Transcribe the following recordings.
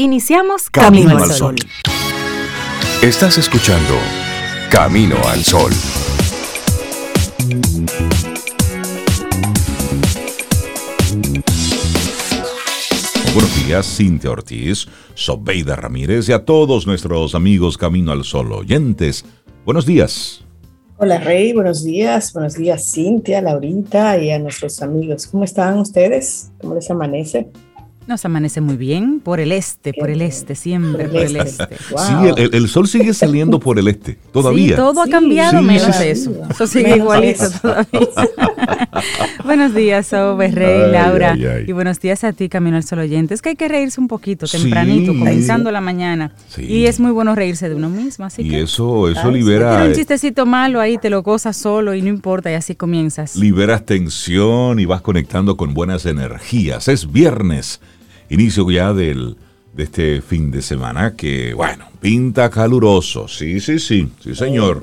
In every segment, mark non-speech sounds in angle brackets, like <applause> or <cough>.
Iniciamos Camino, al Sol. Estás escuchando Camino al Sol. Buenos días, Cintia Ortiz, Sobeida Ramírez y a todos nuestros amigos Camino al Sol oyentes. Buenos días. Hola Rey, buenos días, buenos días Cintia, Laurita y a nuestros amigos. ¿Cómo están ustedes? ¿Cómo les amanece? Nos amanece muy bien por el este, por el este, siempre por el este. Sí, el, sol sigue saliendo por el este, todavía. Sí, todo ha cambiado menos eso. Eso sigue igualito todavía. <laughs> buenos días, Sobe, Rey, Laura. Y buenos días a ti, Camino al Sol oyente. Es que hay que reírse un poquito, tempranito, comenzando la mañana. Y es muy bueno reírse de uno mismo. Así y que, eso, eso libera. un chistecito malo ahí, te lo gozas solo y no importa, y así comienzas. Liberas tensión y vas conectando con buenas energías. Es viernes inicio ya del, de este fin de semana que, bueno, pinta caluroso. Sí, sí, sí, sí, señor.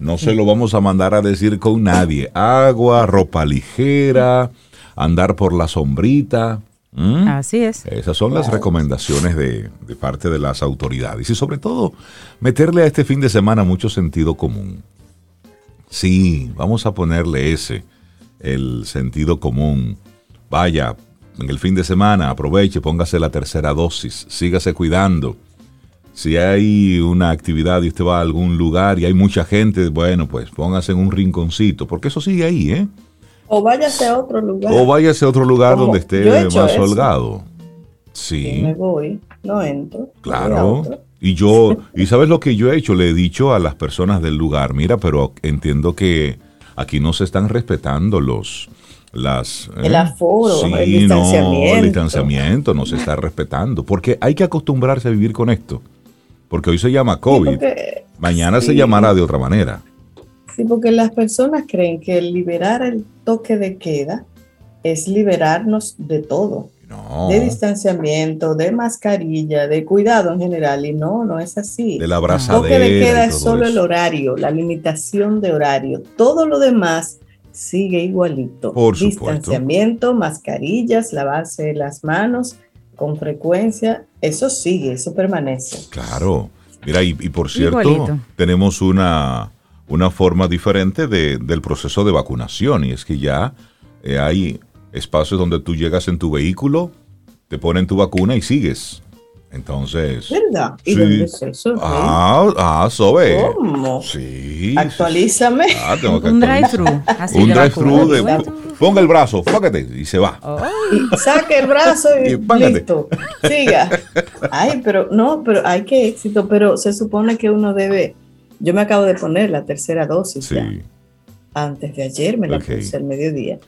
No se lo vamos a mandar a decir con nadie. Agua, ropa ligera, andar por la sombrita. Así es. Esas son las recomendaciones de, de, parte de las autoridades. Y sobre todo, meterle a este fin de semana mucho sentido común. Sí, vamos a ponerle ese, el sentido común. Vaya, en el fin de semana, aproveche, póngase la tercera dosis, sígase cuidando. Si hay una actividad y usted va a algún lugar y hay mucha gente, bueno, pues póngase en un rinconcito, porque eso sigue ahí, ¿eh? O váyase a otro lugar. O váyase a otro lugar donde esté más holgado. Sí. me voy, no entro. Claro. Y yo, y sabes lo que yo he hecho, le he dicho a las personas del lugar, mira, pero entiendo que aquí no se están respetando los, las, el ¿eh? aforo, el distanciamiento. No, el distanciamiento no se está respetando, porque hay que acostumbrarse a vivir con esto, porque hoy se llama COVID, mañana se llamará de otra manera. Sí, porque las personas creen que liberar el toque de queda es liberarnos de todo, de distanciamiento, de mascarilla, de cuidado en general, y no, no es así. De la El toque de queda es solo el horario, la limitación de horario, todo lo demás sigue igualito. Por Distanciamiento, mascarillas, lavarse las manos con frecuencia, eso sigue, eso permanece. Claro. Mira, y, por cierto, tenemos una, una forma diferente de, del proceso de vacunación y es que ya eh, hay espacios donde tú llegas en tu vehículo, te ponen tu vacuna y sigues. Entonces. ¿Verdad? ¿Y dónde es eso? Ah, ah, Sobe. ¿Cómo? Sí. Actualízame. Ah, tengo que Un drive-thru. Un drive-thru de. Ponga el brazo, fácate y se va. saque el brazo y, listo. Siga. Ay, pero no, pero hay que éxito. Pero se supone que uno debe. Yo me acabo de poner la tercera dosis. Sí. Antes de ayer me la puse al mediodía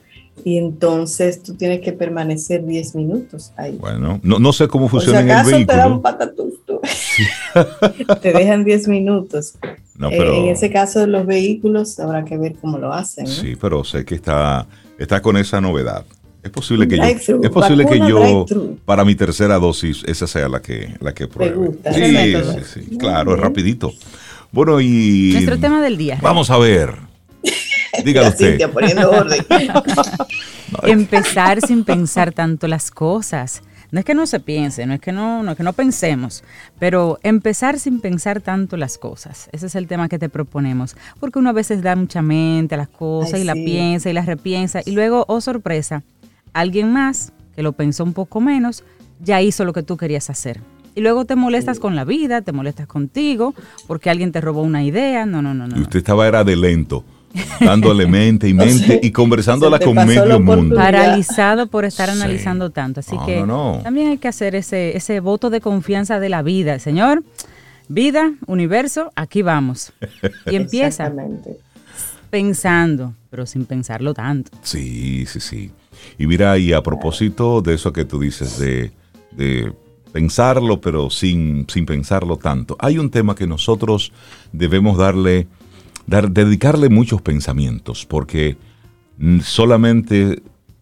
y entonces tú tienes que permanecer 10 minutos ahí. Bueno, no, no sé cómo funciona en el vehículo. te dan un <laughs> te dejan 10 minutos. No, pero, en ese caso de los vehículos habrá que ver cómo lo hacen. Sí, pero sé que está, está con esa novedad. Es posible que yo, es posible que yo para mi tercera dosis esa sea la que la que pruebe. Sí, sí, sí, claro, es rapidito. Bueno, y nuestro tema del día. Vamos a ver. <laughs> Dígalo usted. <laughs> Empezar sin pensar tanto las cosas. No es que no se piense, no es que no, no es que no pensemos, pero empezar sin pensar tanto las cosas. Ese es el tema que te proponemos. Porque uno a veces da mucha mente a las cosas y la piensa y la repiensa. Y luego, oh sorpresa, alguien más que lo pensó un poco menos, ya hizo lo que tú querías hacer. Y luego te molestas con la vida, te molestas contigo, porque alguien te robó una idea. No, no, no, no. Y usted estaba era de lento <laughs> dándole mente y mente y conversándola con medio mundo. Paralizado por estar analizando tanto. Así que también hay que hacer ese, ese voto de confianza de la vida. Señor, vida, universo, aquí vamos. Y <laughs> empieza pensando, pero sin pensarlo tanto. Sí, sí, sí. Y mira, y a propósito de eso que tú dices, de, de pensarlo, pero sin, sin pensarlo tanto, hay un tema que nosotros debemos darle dedicarle muchos pensamientos, porque solamente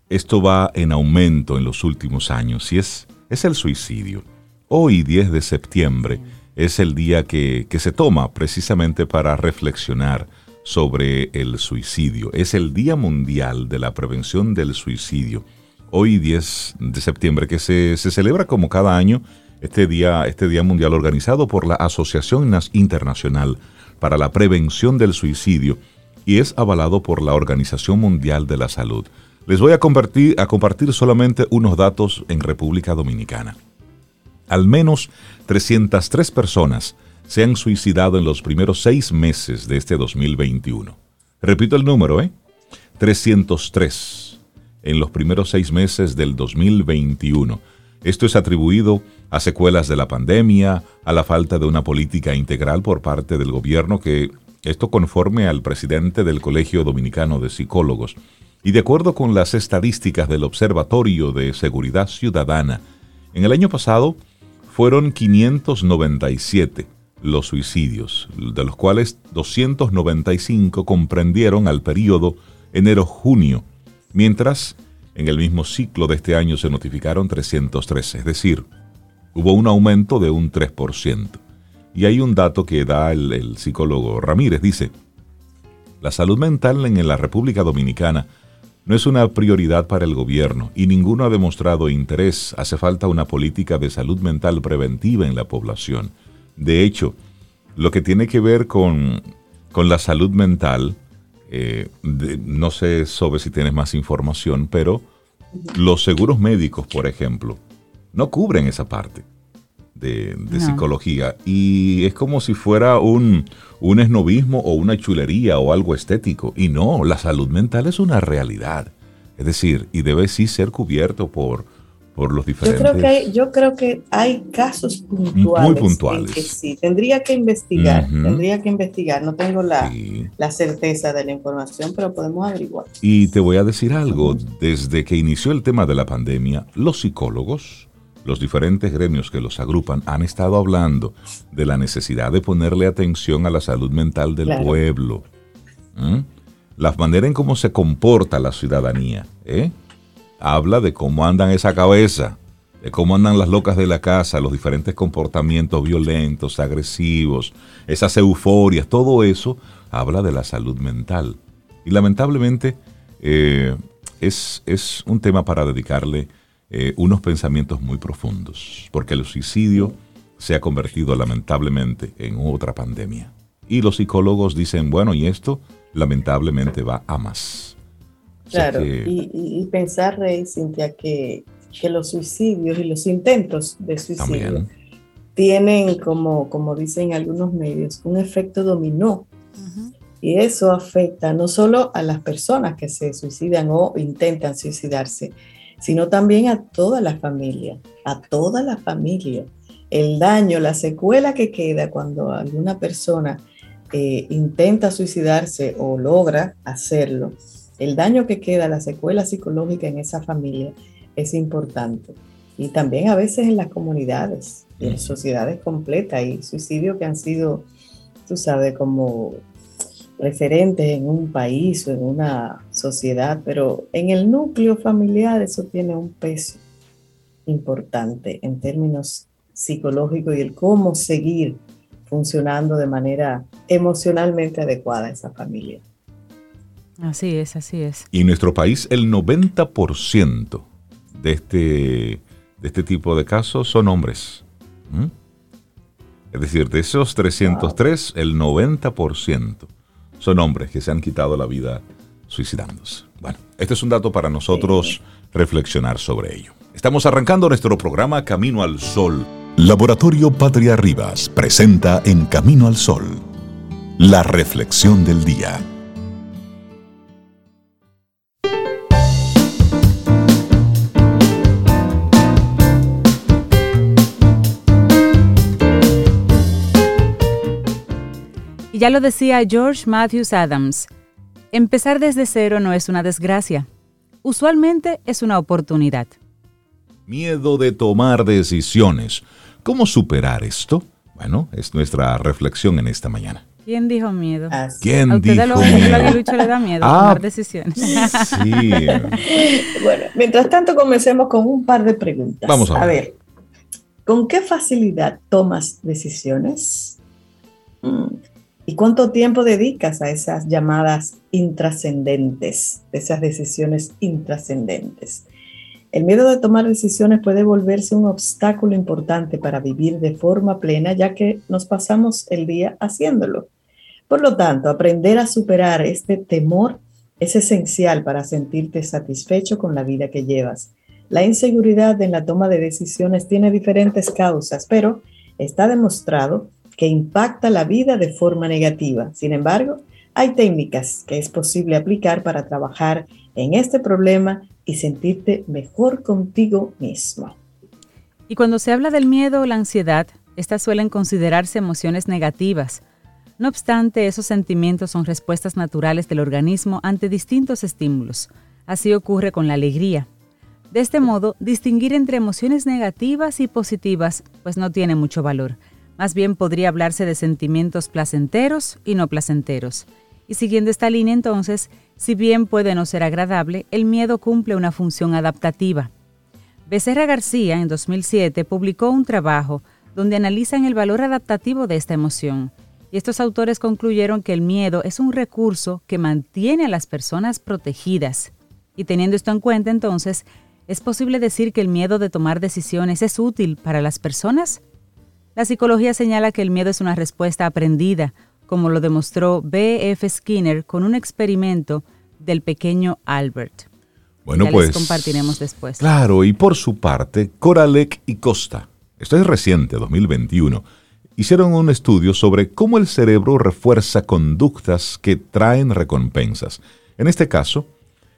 esto va en aumento en los últimos años y es, es el suicidio. Hoy, 10 de septiembre, es el día que, que se toma precisamente para reflexionar sobre el suicidio. Es el Día Mundial de la Prevención del Suicidio. Hoy 10 de septiembre que se, se celebra como cada año este día, este día mundial organizado por la Asociación Internacional para la Prevención del Suicidio y es avalado por la Organización Mundial de la Salud. Les voy a compartir, solamente unos datos en República Dominicana. Al menos 303 personas se han suicidado en los primeros seis meses de este 2021. Repito el número, ¿eh? 303 en los primeros seis meses del 2021. Esto es atribuido a secuelas de la pandemia, a la falta de una política integral por parte del gobierno que esto conforme al presidente del Colegio Dominicano de Psicólogos. Y de acuerdo con las estadísticas del Observatorio de Seguridad Ciudadana, en el año pasado fueron 597 los suicidios, de los cuales 295 comprendieron al periodo enero-junio, mientras en el mismo ciclo de este año se notificaron 313, es decir, hubo un aumento de un 3%. Y hay un dato que da el, psicólogo Ramírez, dice, la salud mental en la República Dominicana no es una prioridad para el gobierno y ninguno ha demostrado interés. Hace falta una política de salud mental preventiva en la población. De hecho, lo que tiene que ver con, la salud mental, eh, no sé sobre si tienes más información, pero los seguros médicos, por ejemplo, no cubren esa parte de, psicología. Y es como si fuera un, un esnovismo o una chulería o algo estético. Y no, la salud mental es una realidad. Es decir, y debe sí ser cubierto por, por los diferentes. Yo creo que hay, yo creo que hay casos puntuales. Muy puntuales. que sí, tendría que investigar, tendría que investigar. No tengo la, la, certeza de la información, pero podemos averiguar. Y te voy a decir algo, desde que inició el tema de la pandemia, los psicólogos, los diferentes gremios que los agrupan, han estado hablando de la necesidad de ponerle atención a la salud mental del pueblo. La manera en cómo se comporta la ciudadanía. ¿eh? Habla de cómo andan esa cabeza, de cómo andan las locas de la casa, los diferentes comportamientos violentos, agresivos, esas euforias, todo eso habla de la salud mental. Y lamentablemente eh, es, es, un tema para dedicarle eh, unos pensamientos muy profundos, porque el suicidio se ha convertido lamentablemente en otra pandemia. Y los psicólogos dicen, bueno, y esto lamentablemente va a más. Claro, y, pensar, Rey, Cintia, que, que, los suicidios y los intentos de suicidio tienen, como, como dicen algunos medios, un efecto dominó. Y eso afecta no solo a las personas que se suicidan o intentan suicidarse, sino también a toda la familia, a toda la familia. El daño, la secuela que queda cuando alguna persona eh, intenta suicidarse o logra hacerlo, el daño que queda, la secuela psicológica en esa familia es importante. Y también a veces en las comunidades, en sociedades completas, hay suicidios que han sido, tú sabes, como referentes en un país o en una sociedad, pero en el núcleo familiar eso tiene un peso importante en términos psicológicos y el cómo seguir funcionando de manera emocionalmente adecuada esa familia. Así es, así es. Y en nuestro país el 90% de este, de este tipo de casos son hombres. Es decir, de esos 303, el 90% son hombres que se han quitado la vida suicidándose. Bueno, este es un dato para nosotros reflexionar sobre ello. Estamos arrancando nuestro programa Camino al Sol. Laboratorio Patria Rivas presenta en Camino al Sol la reflexión del día. Y ya lo decía George Matthews Adams, empezar desde cero no es una desgracia, usualmente es una oportunidad. Miedo de tomar decisiones. ¿Cómo superar esto? Bueno, es nuestra reflexión en esta mañana. ¿Quién dijo miedo? ¿Quién ¿A dijo lo, miedo? le da miedo ah, tomar decisiones. Sí. <laughs> bueno, mientras tanto comencemos con un par de preguntas. Vamos a ver. A ver, ¿con qué facilidad tomas decisiones? ¿Y cuánto tiempo dedicas a esas llamadas intrascendentes, esas decisiones intrascendentes? El miedo de tomar decisiones puede volverse un obstáculo importante para vivir de forma plena, ya que nos pasamos el día haciéndolo. Por lo tanto, aprender a superar este temor es esencial para sentirte satisfecho con la vida que llevas. La inseguridad en la toma de decisiones tiene diferentes causas, pero está demostrado que impacta la vida de forma negativa. Sin embargo, hay técnicas que es posible aplicar para trabajar en este problema y sentirte mejor contigo mismo. Y cuando se habla del miedo o la ansiedad, estas suelen considerarse emociones negativas. No obstante, esos sentimientos son respuestas naturales del organismo ante distintos estímulos. Así ocurre con la alegría. De este modo, distinguir entre emociones negativas y positivas pues no tiene mucho valor. Más bien podría hablarse de sentimientos placenteros y no placenteros. Y siguiendo esta línea entonces, si bien puede no ser agradable, el miedo cumple una función adaptativa. Becerra García en 2007 publicó un trabajo donde analizan el valor adaptativo de esta emoción. Y estos autores concluyeron que el miedo es un recurso que mantiene a las personas protegidas. Y teniendo esto en cuenta entonces, ¿es posible decir que el miedo de tomar decisiones es útil para las personas? La psicología señala que el miedo es una respuesta aprendida, como lo demostró B.F. Skinner con un experimento del pequeño Albert. Bueno, pues. compartiremos después. Claro, y por su parte, Coralek y Costa, esto es reciente, 2021, hicieron un estudio sobre cómo el cerebro refuerza conductas que traen recompensas. En este caso,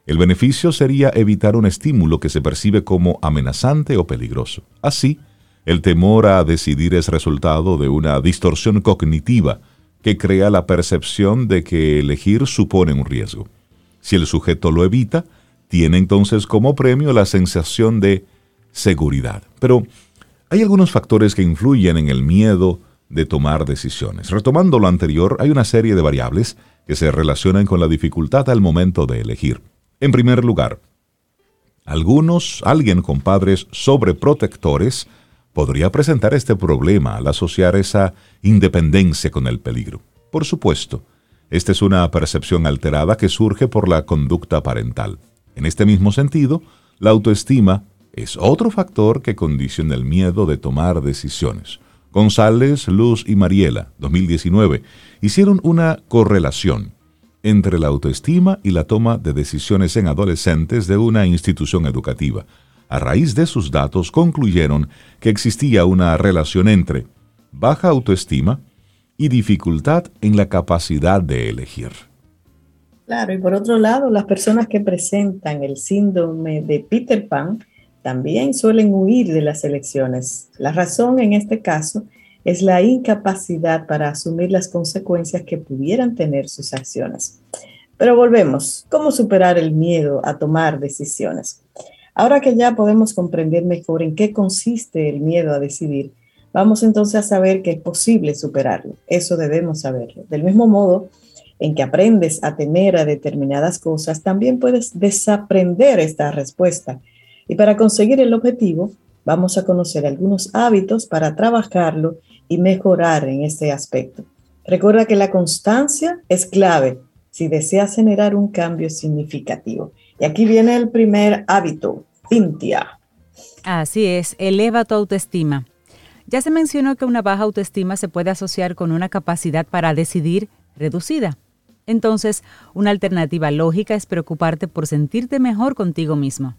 el beneficio sería evitar un estímulo que se percibe como amenazante o peligroso. Así, el temor a decidir es resultado de una distorsión cognitiva que crea la percepción de que elegir supone un riesgo. Si el sujeto lo evita, tiene entonces como premio la sensación de seguridad. Pero hay algunos factores que influyen en el miedo de tomar decisiones. Retomando lo anterior, hay una serie de variables que se relacionan con la dificultad al momento de elegir. En primer lugar, algunos, alguien con padres sobreprotectores, podría presentar este problema al asociar esa independencia con el peligro. Por supuesto, esta es una percepción alterada que surge por la conducta parental. En este mismo sentido, la autoestima es otro factor que condiciona el miedo de tomar decisiones. González, Luz y Mariela, 2019, hicieron una correlación entre la autoestima y la toma de decisiones en adolescentes de una institución educativa a raíz de sus datos concluyeron que existía una relación entre baja autoestima y dificultad en la capacidad de elegir. Claro, y por otro lado, las personas que presentan el síndrome de Peter Pan también suelen huir de las elecciones. La razón en este caso es la incapacidad para asumir las consecuencias que pudieran tener sus acciones. Pero volvemos, ¿cómo superar el miedo a tomar decisiones? Ahora que ya podemos comprender mejor en qué consiste el miedo a decidir, vamos entonces a saber que es posible superarlo. Eso debemos saberlo. Del mismo modo en que aprendes a temer a determinadas cosas, también puedes desaprender esta respuesta. Y para conseguir el objetivo, vamos a conocer algunos hábitos para trabajarlo y mejorar en este aspecto. Recuerda que la constancia es clave si deseas generar un cambio significativo. Y aquí viene el primer hábito, Cintia. Así es, eleva tu autoestima. Ya se mencionó que una baja autoestima se puede asociar con una capacidad para decidir reducida. Entonces, una alternativa lógica es preocuparte por sentirte mejor contigo mismo.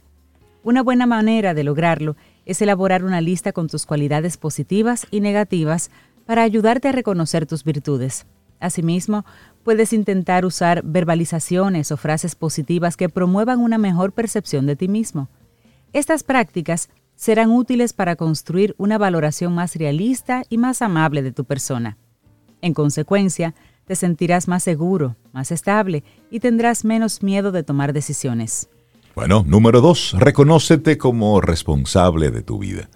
Una buena manera de lograrlo es elaborar una lista con tus cualidades positivas y negativas para ayudarte a reconocer tus virtudes. Asimismo, puedes intentar usar verbalizaciones o frases positivas que promuevan una mejor percepción de ti mismo. Estas prácticas serán útiles para construir una valoración más realista y más amable de tu persona. En consecuencia, te sentirás más seguro, más estable y tendrás menos miedo de tomar decisiones. Bueno, número dos, reconócete como responsable de tu vida.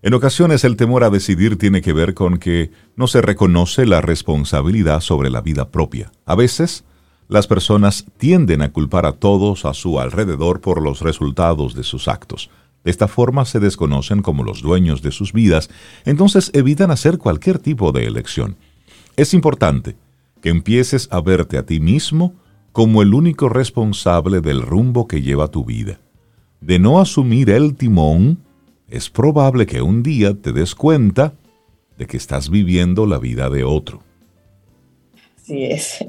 En ocasiones el temor a decidir tiene que ver con que no se reconoce la responsabilidad sobre la vida propia. A veces, las personas tienden a culpar a todos a su alrededor por los resultados de sus actos. De esta forma se desconocen como los dueños de sus vidas, entonces evitan hacer cualquier tipo de elección. Es importante que empieces a verte a ti mismo como el único responsable del rumbo que lleva tu vida. de no asumir el timón, es probable que un día te des cuenta de que estás viviendo la vida de otro. Así es.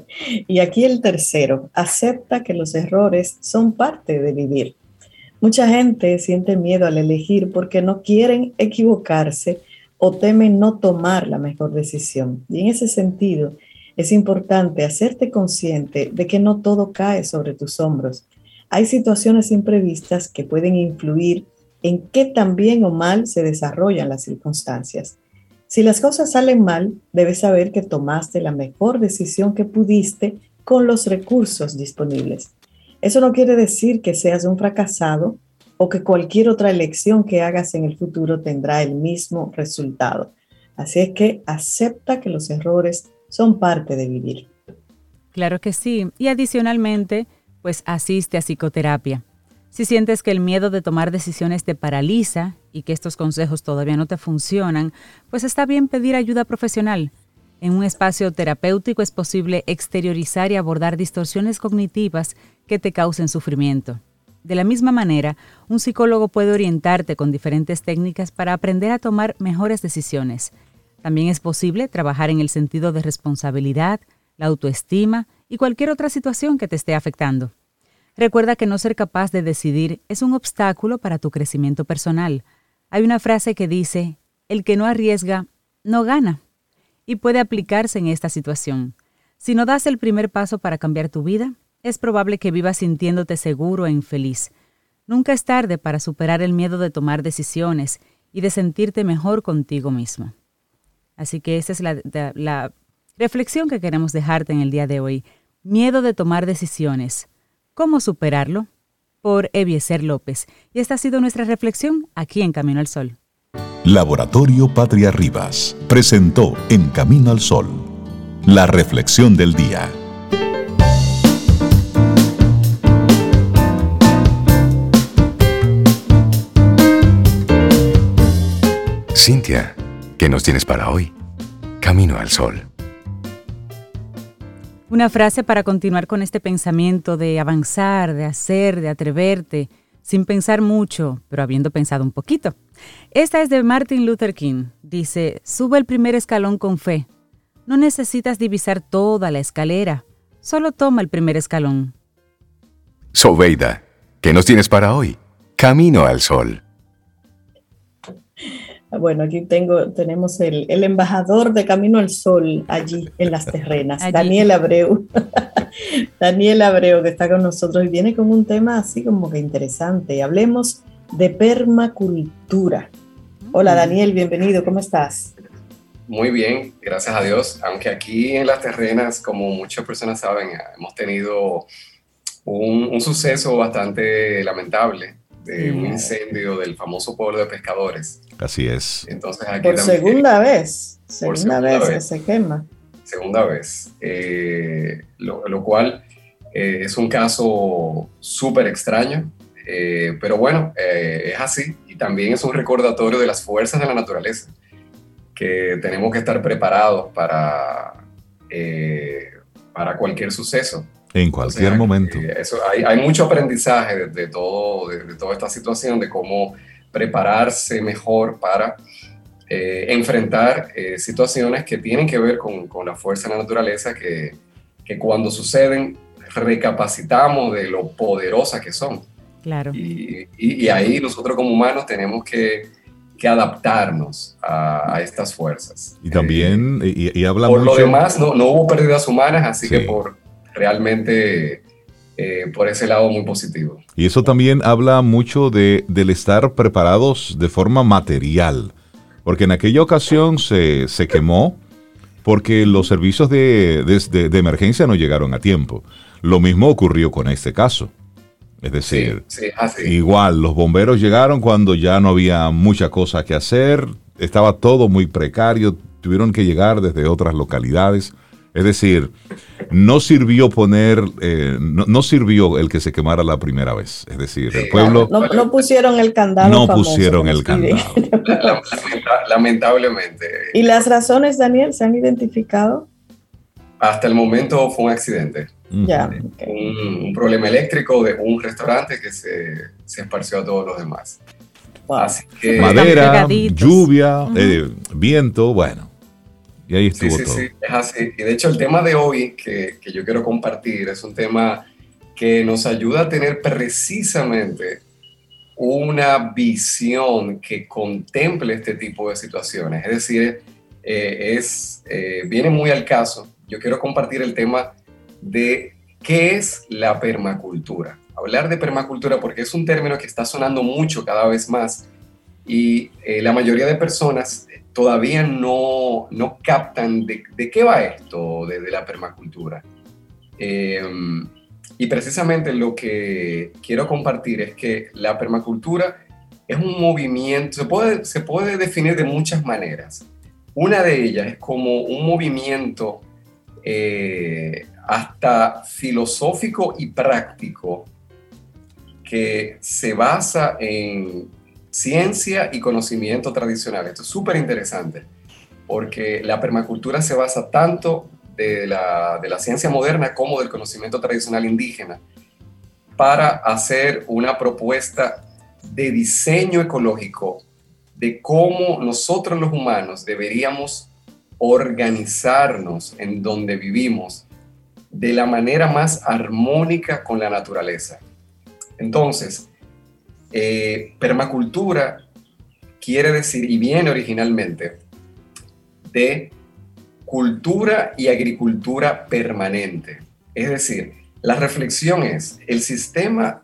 Y aquí el tercero, acepta que los errores son parte de vivir. Mucha gente siente miedo al elegir porque no quieren equivocarse o temen no tomar la mejor decisión. Y en ese sentido, es importante hacerte consciente de que no todo cae sobre tus hombros. Hay situaciones imprevistas que pueden influir en qué tan bien o mal se desarrollan las circunstancias. Si las cosas salen mal, debes saber que tomaste la mejor decisión que pudiste con los recursos disponibles. Eso no quiere decir que seas un fracasado o que cualquier otra elección que hagas en el futuro tendrá el mismo resultado. Así es que acepta que los errores son parte de vivir. Claro que sí. Y adicionalmente, pues asiste a psicoterapia. Si sientes que el miedo de tomar decisiones te paraliza y que estos consejos todavía no te funcionan, pues está bien pedir ayuda profesional. En un espacio terapéutico es posible exteriorizar y abordar distorsiones cognitivas que te causen sufrimiento. De la misma manera, un psicólogo puede orientarte con diferentes técnicas para aprender a tomar mejores decisiones. También es posible trabajar en el sentido de responsabilidad, la autoestima y cualquier otra situación que te esté afectando. Recuerda que no ser capaz de decidir es un obstáculo para tu crecimiento personal. Hay una frase que dice, el que no arriesga, no gana, y puede aplicarse en esta situación. Si no das el primer paso para cambiar tu vida, es probable que vivas sintiéndote seguro e infeliz. Nunca es tarde para superar el miedo de tomar decisiones y de sentirte mejor contigo mismo. Así que esa es la, la reflexión que queremos dejarte en el día de hoy. Miedo de tomar decisiones. ¿Cómo superarlo? Por Evieser López. Y esta ha sido nuestra reflexión aquí en Camino al Sol. Laboratorio Patria Rivas presentó En Camino al Sol la reflexión del día. Cintia, ¿qué nos tienes para hoy? Camino al Sol. Una frase para continuar con este pensamiento de avanzar, de hacer, de atreverte, sin pensar mucho, pero habiendo pensado un poquito. Esta es de Martin Luther King. Dice, sube el primer escalón con fe. No necesitas divisar toda la escalera, solo toma el primer escalón. Sobeida, ¿qué nos tienes para hoy? Camino al sol. Bueno, aquí tengo, tenemos el, embajador de Camino al Sol allí en las terrenas, Daniel Abreu. <laughs> Daniel Abreu, que está con nosotros y viene con un tema así como que interesante. Hablemos de permacultura. Hola Daniel, bienvenido, ¿cómo estás? Muy bien, gracias a Dios. Aunque aquí en las terrenas, como muchas personas saben, hemos tenido un, un suceso bastante lamentable de un incendio del famoso pueblo de pescadores. Así es. Entonces aquí por segunda vez, segunda, vez, se quema. Segunda vez, eh, lo, cual eh, es un caso súper extraño, eh, pero bueno, es así y también es un recordatorio de las fuerzas de la naturaleza, que tenemos que estar preparados para, para cualquier suceso. En cualquier momento. Eso, hay, hay, mucho aprendizaje de, todo, de, toda esta situación, de cómo prepararse mejor para eh, enfrentar eh, situaciones que tienen que ver con, con, la fuerza de la naturaleza, que, que, cuando suceden recapacitamos de lo poderosa que son. Claro. Y, y, ahí nosotros como humanos tenemos que, que adaptarnos a, a, estas fuerzas. Y también, y, y, habla Por lo demás, no, no hubo pérdidas humanas, así que por realmente eh, por ese lado muy positivo. Y eso también habla mucho de, del estar preparados de forma material, porque en aquella ocasión se, se quemó porque los servicios de, de, emergencia no llegaron a tiempo. Lo mismo ocurrió con este caso. Es decir, igual los bomberos llegaron cuando ya no había mucha cosa que hacer, estaba todo muy precario, tuvieron que llegar desde otras localidades. Es decir, no sirvió poner, eh, no, sirvió el que se quemara la primera vez. Es decir, el pueblo... No, pusieron el candado. No pusieron el candado. <laughs> Lamentablemente. ¿Y las razones, Daniel, se han identificado? Hasta el momento fue un accidente. Ya. Un, problema eléctrico de un restaurante que se, se esparció a todos los demás. Así que, Madera, lluvia, eh, viento, bueno. Y ahí estuvo sí, sí, Sí, es así. Y de hecho el tema de hoy que, que yo quiero compartir es un tema que nos ayuda a tener precisamente una visión que contemple este tipo de situaciones. Es decir, eh, es, eh, viene muy al caso. Yo quiero compartir el tema de qué es la permacultura. Hablar de permacultura porque es un término que está sonando mucho cada vez más y eh, la mayoría de personas todavía no, no captan de, de, qué va esto de, de la permacultura. Em, y precisamente lo que quiero compartir es que la permacultura es un movimiento, se puede, se puede definir de muchas maneras. Una de ellas es como un movimiento eh, hasta filosófico y práctico que se basa en ciencia y conocimiento tradicional. Esto es súper interesante porque la permacultura se basa tanto de la, de la, ciencia moderna como del conocimiento tradicional indígena para hacer una propuesta de diseño ecológico de cómo nosotros los humanos deberíamos organizarnos en donde vivimos de la manera más armónica con la naturaleza. Entonces, eh, permacultura quiere decir, y viene originalmente, de cultura y agricultura permanente. Es decir, la reflexión es, el sistema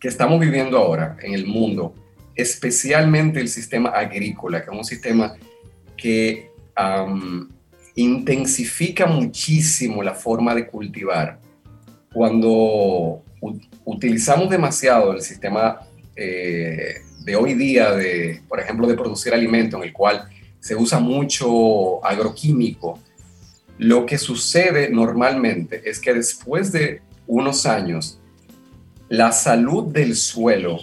que estamos viviendo ahora en el mundo, especialmente el sistema agrícola, que es un sistema que intensifica muchísimo la forma de cultivar. Cuando utilizamos demasiado el sistema eh, de hoy día, de, por ejemplo, de producir alimento, en el cual se usa mucho agroquímico, lo que sucede normalmente es que después de unos años, la salud del suelo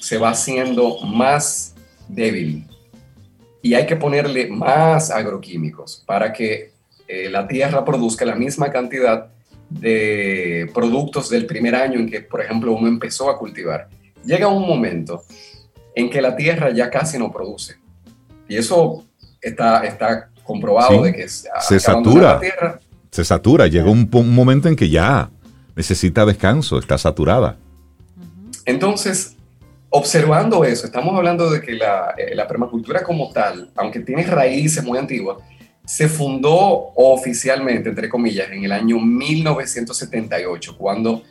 se va haciendo más débil y hay que ponerle más agroquímicos para que eh, la tierra produzca la misma cantidad de productos del primer año en que, por ejemplo, uno empezó a cultivar. Llega un momento en que la tierra ya casi no produce. Y eso está, está comprobado de que se satura. tierra, se satura. Llega un, un momento en que ya necesita descanso, está saturada. Entonces, observando eso, estamos hablando de que la, eh, la, permacultura como tal, aunque tiene raíces muy antiguas, se fundó oficialmente, entre comillas, en el año 1978, cuando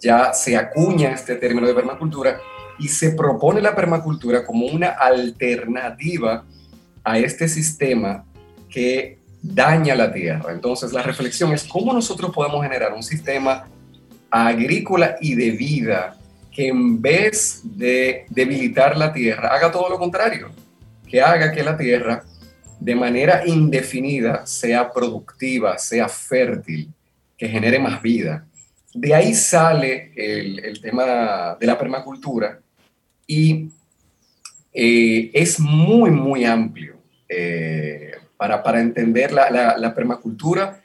ya se acuña este término de permacultura y se propone la permacultura como una alternativa a este sistema que daña la tierra. Entonces, la reflexión es cómo nosotros podemos generar un sistema agrícola y de vida que en vez de debilitar la tierra, haga todo lo contrario, que haga que la tierra de manera indefinida sea productiva, sea fértil, que genere más vida. De ahí sale el, tema de la permacultura y eh, es muy, muy amplio. Eh, para, para, entender la, la, permacultura,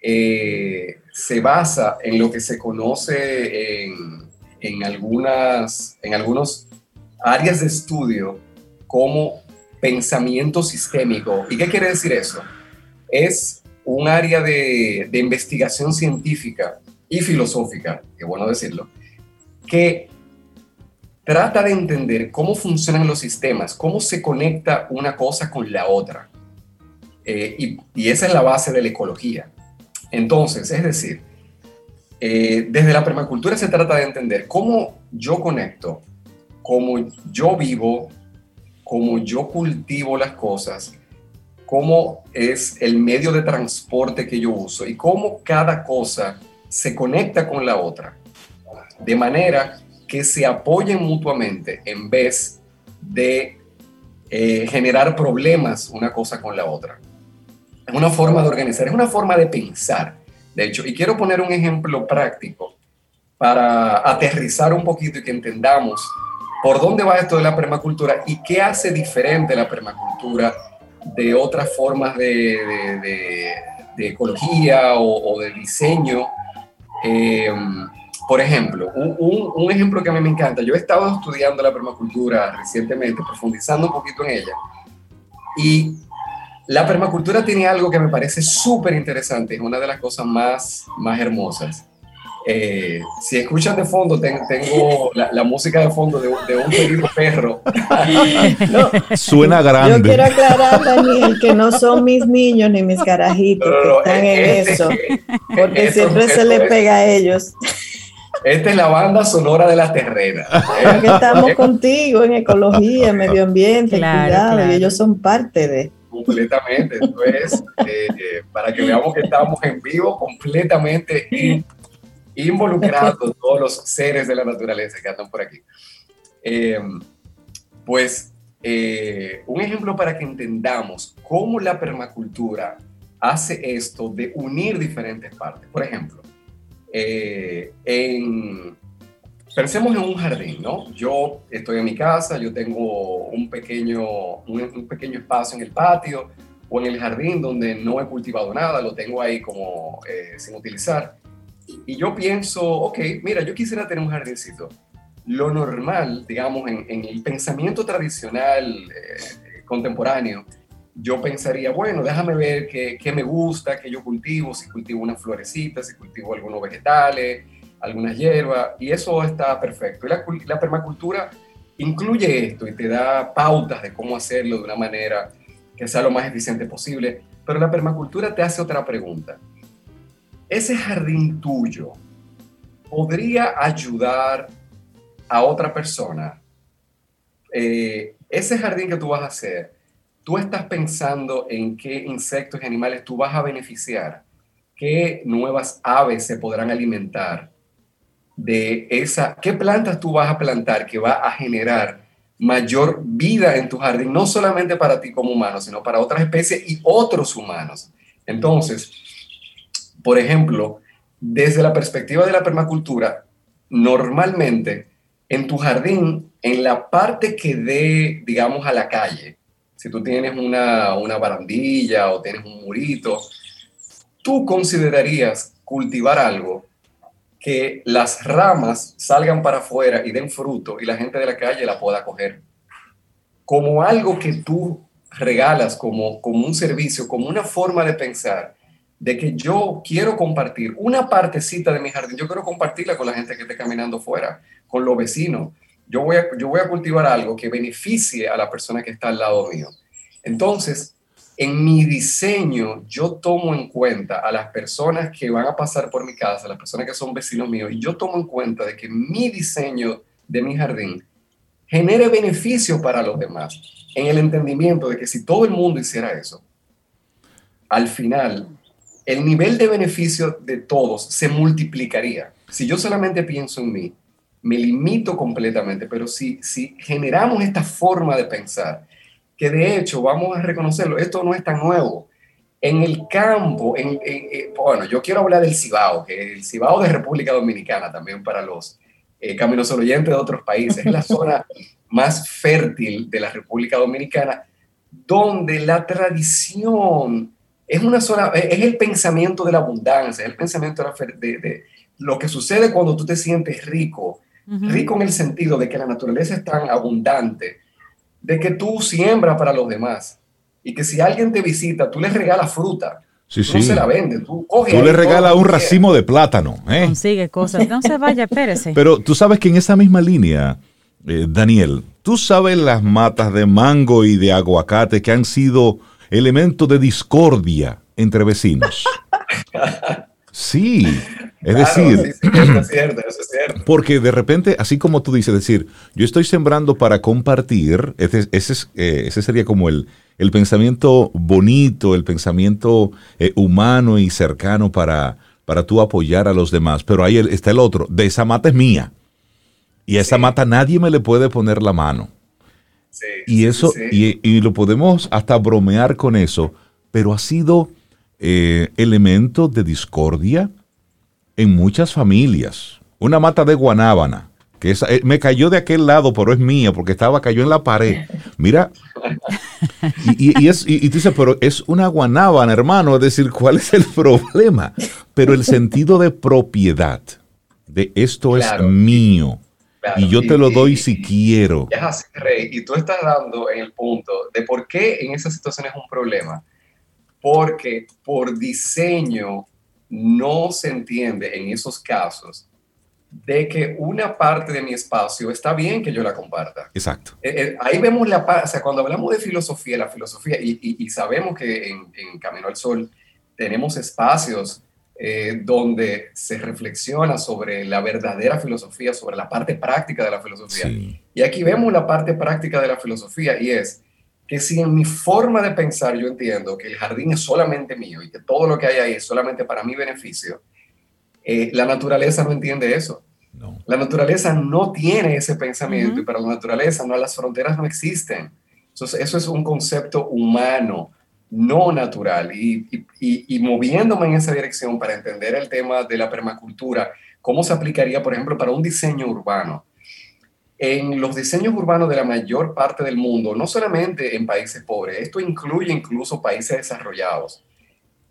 eh, se basa en lo que se conoce en, en algunas, en algunos áreas de estudio como pensamiento sistémico. ¿Y qué quiere decir eso? Es un área de, de investigación científica y filosófica, qué bueno decirlo, que trata de entender cómo funcionan los sistemas, cómo se conecta una cosa con la otra. Eh, y, y, esa es la base de la ecología. Entonces, es decir, eh, desde la permacultura se trata de entender cómo yo conecto, cómo yo vivo, cómo yo cultivo las cosas, cómo es el medio de transporte que yo uso y cómo cada cosa se conecta con la otra, de manera que se apoyen mutuamente en vez de eh, generar problemas una cosa con la otra. Es una forma de organizar, es una forma de pensar de hecho. Y quiero poner un ejemplo práctico para aterrizar un poquito y que entendamos por dónde va esto de la permacultura y qué hace diferente la permacultura de otras formas de, ecología o, de diseño. Eh, por ejemplo, un, un, ejemplo que a mí me encanta, yo he estado estudiando la permacultura recientemente, profundizando un poquito en ella, y la permacultura tiene algo que me parece súper interesante, es una de las cosas más, más hermosas. Eh, si escuchan de fondo, tengo la, música de fondo de, un querido perro. <laughs> Suena grande. Yo quiero aclarar, Daniel, que no son mis niños ni mis carajitos que están en este, eso, porque siempre se le pega a ellos. Esta es la banda sonora de la terrena. Porque estamos contigo en ecología, <laughs> medio ambiente, cuidado, y ellos son parte de completamente. Entonces, eh, eh, para que veamos que estamos en vivo, completamente involucrados <laughs> todos los seres de la naturaleza que andan por aquí. Eh, pues un ejemplo para que entendamos cómo la permacultura hace esto de unir diferentes partes. Por ejemplo, en, pensemos en un jardín, ¿no? Yo estoy en mi casa, yo tengo un pequeño, un, pequeño espacio en el patio o en el jardín donde no he cultivado nada, lo tengo ahí como eh, sin utilizar. Y yo pienso, ok, mira, yo quisiera tener un jardincito. Lo normal, digamos, en, el pensamiento tradicional eh, contemporáneo, yo pensaría, bueno, déjame ver qué, qué me gusta, qué yo cultivo, si cultivo unas florecitas, si cultivo algunos vegetales, algunas hierbas, y eso está perfecto. Y la, la, permacultura incluye esto y te da pautas de cómo hacerlo de una manera que sea lo más eficiente posible, pero la permacultura te hace otra pregunta. ¿Ese jardín tuyo podría ayudar a otra persona? Eh, ese jardín que tú vas a hacer, tú estás pensando en qué insectos y animales tú vas a beneficiar, qué nuevas aves se podrán alimentar, de esa, qué plantas tú vas a plantar que va a generar mayor vida en tu jardín, no solamente para ti como humano, sino para otras especies y otros humanos. Entonces, por ejemplo, desde la perspectiva de la permacultura, normalmente en tu jardín, en la parte que dé, digamos, a la calle, si tú tienes una, una barandilla o tienes un murito, tú considerarías cultivar algo que las ramas salgan para afuera y den fruto y la gente de la calle la pueda coger. Como algo que tú regalas como, como un servicio, como una forma de pensar, de que yo quiero compartir una partecita de mi jardín, yo quiero compartirla con la gente que esté caminando fuera, con los vecinos. Yo voy, a, yo voy a cultivar algo que beneficie a la persona que está al lado mío. Entonces, en mi diseño yo tomo en cuenta a las personas que van a pasar por mi casa, las personas que son vecinos míos, y yo tomo en cuenta de que mi diseño de mi jardín genere beneficio para los demás, en el entendimiento de que si todo el mundo hiciera eso, al final el nivel de beneficio de todos se multiplicaría. Si yo solamente pienso en mí, me limito completamente, pero si, si generamos esta forma de pensar, que de hecho, vamos a reconocerlo, esto no es tan nuevo. En el campo, en, eh, bueno, yo quiero hablar del Cibao, que es el Cibao de República Dominicana, también para los eh, caminos oyentes de otros países, es la <laughs> zona más fértil de la República Dominicana, donde la tradición es una zona, es el pensamiento de la abundancia, es el pensamiento de, de, lo que sucede cuando tú te sientes rico, rico en el sentido de que la naturaleza es tan abundante de que tú siembras para los demás y que si alguien te visita, tú le regalas fruta. Sí, sí. No se la vende, tú coges. Tú le regalas un racimo de plátano. ¿eh? Consigue cosas. No se vaya, espérese. <laughs> Pero tú sabes que en esa misma línea, eh, Daniel, tú sabes las matas de mango y de aguacate que han sido elementos de discordia entre vecinos. <laughs> Sí, es decir, eso es cierto, eso es cierto. Porque de repente, así como tú dices, decir, yo estoy sembrando para compartir, ese, ese, eh, sería como el, el, pensamiento bonito, el pensamiento eh, humano y cercano para, para tú apoyar a los demás. Pero ahí está el otro, de esa mata es mía. Y a esa mata nadie me le puede poner la mano. Sí, y eso, y, y lo podemos hasta bromear con eso, pero ha sido eh, elementos de discordia en muchas familias. Una mata de guanábana, que eh, me cayó de aquel lado, pero es mía, porque estaba, cayó en la pared. Mira, <laughs> y, es, y, tú dices, pero es una guanábana, hermano, es decir, ¿cuál es el <laughs> problema? Pero el sentido de propiedad, de esto es mío. Y yo te lo doy si quiero. Es así, Rey. Y tú estás dando en el punto de por qué en esa situación es un problema. Porque por diseño no se entiende en esos casos de que una parte de mi espacio está bien que yo la comparta. Exacto. Eh, eh, ahí vemos la o sea, cuando hablamos de filosofía, la filosofía, y, sabemos que en, Camino al Sol tenemos espacios eh, donde se reflexiona sobre la verdadera filosofía, sobre la parte práctica de la filosofía. Y aquí vemos la parte práctica de la filosofía y es que si en mi forma de pensar yo entiendo que el jardín es solamente mío y que todo lo que hay ahí es solamente para mi beneficio, eh, la naturaleza no entiende eso. La naturaleza no tiene ese pensamiento y para la naturaleza no, las fronteras no existen. Entonces, eso es un concepto humano, no natural. Y, y, moviéndome en esa dirección para entender el tema de la permacultura, ¿cómo se aplicaría, por ejemplo, para un diseño urbano? En los diseños urbanos de la mayor parte del mundo, no solamente en países pobres, esto incluye incluso países desarrollados,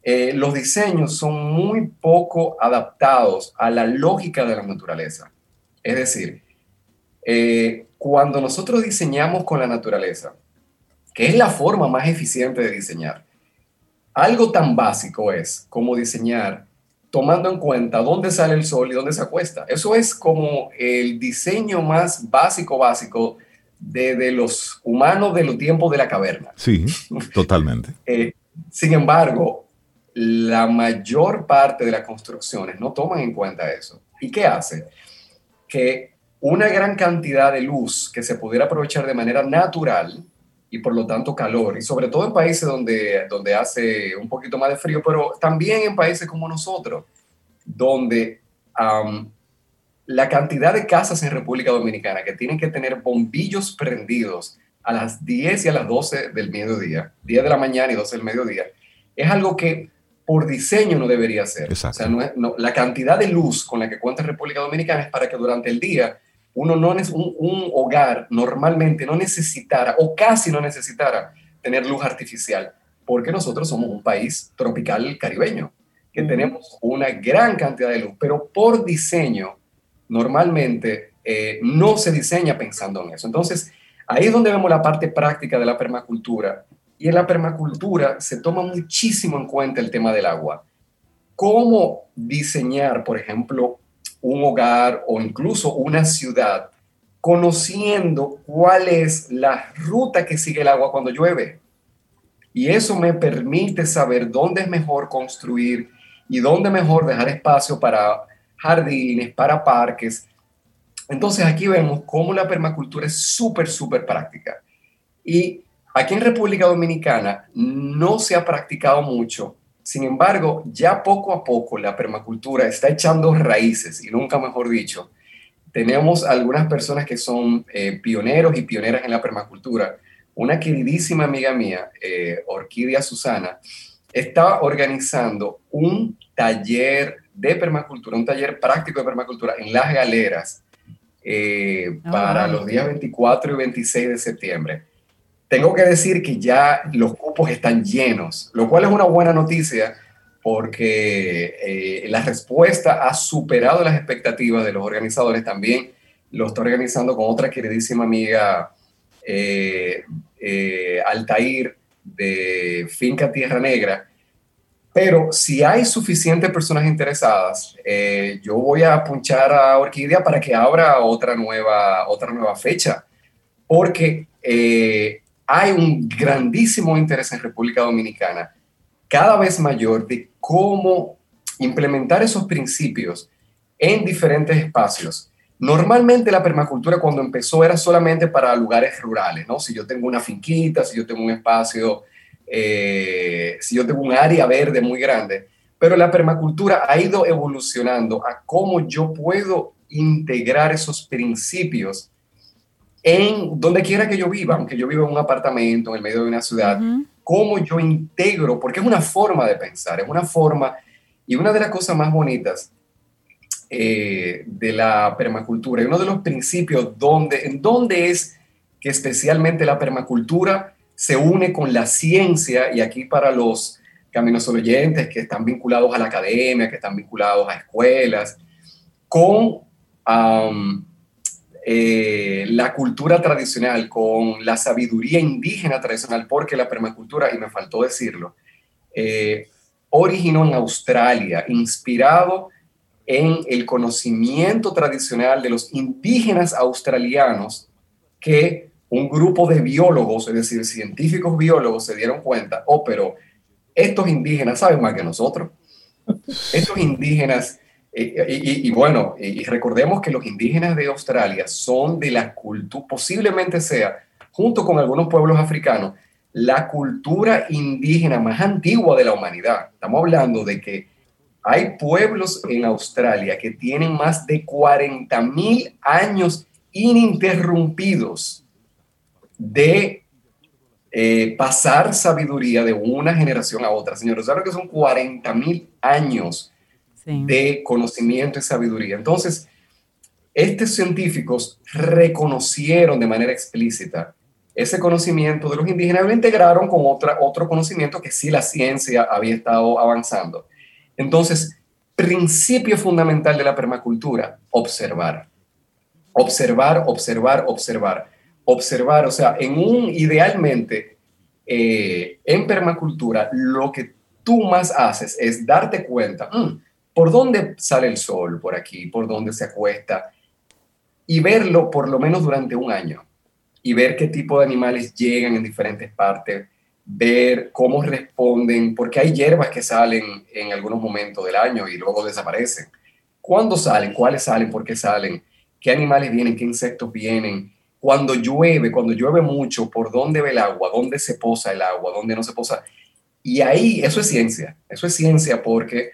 eh, los diseños son muy poco adaptados a la lógica de la naturaleza. Es decir, eh, cuando nosotros diseñamos con la naturaleza, que es la forma más eficiente de diseñar, algo tan básico es como diseñar tomando en cuenta dónde sale el sol y dónde se acuesta. Eso es como el diseño más básico, básico de, los humanos de los tiempos de la caverna. Sí, totalmente. <laughs> Eh, sin embargo, la mayor parte de las construcciones no toman en cuenta eso. ¿Y qué hace? Que una gran cantidad de luz que se pudiera aprovechar de manera natural y por lo tanto calor, y sobre todo en países donde, donde hace un poquito más de frío, pero también en países como nosotros, donde la cantidad de casas en República Dominicana que tienen que tener bombillos prendidos a las 10 y a las 12 del mediodía, 10 de la mañana y 12 del mediodía, es algo que por diseño no debería ser. O sea, la cantidad de luz con la que cuenta República Dominicana es para que durante el día uno no es un, hogar normalmente no necesitara o casi no necesitara tener luz artificial, porque nosotros somos un país tropical caribeño, que tenemos una gran cantidad de luz, pero por diseño normalmente eh, no se diseña pensando en eso. Entonces, ahí es donde vemos la parte práctica de la permacultura y en la permacultura se toma muchísimo en cuenta el tema del agua. ¿Cómo diseñar, por ejemplo, un hogar o incluso una ciudad conociendo cuál es la ruta que sigue el agua cuando llueve? Y eso me permite saber dónde es mejor construir y dónde mejor dejar espacio para jardines, para parques. Entonces aquí vemos cómo la permacultura es súper, súper práctica. Y Aquí en República Dominicana no se ha practicado mucho, sin embargo, ya poco a poco la permacultura está echando raíces, y nunca mejor dicho. Tenemos algunas personas que son eh, pioneros y pioneras en la permacultura. Una queridísima amiga mía, eh, Orquídea Susana, está organizando un taller de permacultura, un taller práctico de permacultura en Las Galeras eh, ah, para los días 24 y 26 de septiembre tengo que decir que ya los cupos están llenos, lo cual es una buena noticia porque eh, la respuesta ha superado las expectativas de los organizadores también. Lo está organizando con otra queridísima amiga, eh, eh, Altair, de Finca Tierra Negra. Pero si hay suficientes personas interesadas, yo voy a punchar a Orquídea para que abra otra nueva, otra nueva fecha, porque hay un grandísimo interés en República Dominicana, cada vez mayor, de cómo implementar esos principios en diferentes espacios. Normalmente la permacultura cuando empezó era solamente para lugares rurales, ¿no? Si yo tengo una finquita, si yo tengo un espacio, eh, si yo tengo un área verde muy grande, pero la permacultura ha ido evolucionando a cómo yo puedo integrar esos principios en donde quiera que yo viva, aunque yo viva en un apartamento en el medio de una ciudad, cómo yo integro, porque es una forma de pensar, es una forma, y una de las cosas más bonitas eh, de la permacultura, y uno de los principios donde, en donde es que especialmente la permacultura se une con la ciencia, y aquí para los caminos oyentes que están vinculados a la academia, que están vinculados a escuelas, con eh, la cultura tradicional, con la sabiduría indígena tradicional, porque la permacultura, y me faltó decirlo, eh, originó en Australia, inspirado en el conocimiento tradicional de los indígenas australianos que un grupo de biólogos, es decir, científicos biólogos, se dieron cuenta, oh, pero estos indígenas saben más que nosotros. Estos indígenas, y, bueno, y recordemos que los indígenas de Australia son de la cultura, posiblemente sea, junto con algunos pueblos africanos, la cultura indígena más antigua de la humanidad. Estamos hablando de que hay pueblos en Australia que tienen más de 40 mil años ininterrumpidos de eh, pasar sabiduría de una generación a otra. Señores, ¿saben que son 40 mil años de conocimiento y sabiduría? Entonces, estos científicos reconocieron de manera explícita ese conocimiento de los indígenas, lo integraron con otra, otro conocimiento que sí la ciencia había estado avanzando. Entonces, principio fundamental de la permacultura, observar. Observar, observar, observar. Observar, o sea, en un, idealmente, eh, en permacultura, lo que tú más haces es darte cuenta, mm, por dónde sale el sol, por aquí, por dónde se acuesta, y verlo por lo menos durante un año, y ver qué tipo de animales llegan en diferentes partes, ver cómo responden, porque hay hierbas que salen en algunos momentos del año y luego desaparecen. ¿Cuándo salen? ¿Cuáles salen? ¿Por qué salen? ¿Qué animales vienen? ¿Qué insectos vienen? Cuando llueve, cuando llueve mucho, ¿por dónde ve el agua? ¿Dónde se posa el agua? ¿Dónde no se posa? Y ahí, eso es ciencia. Eso es ciencia porque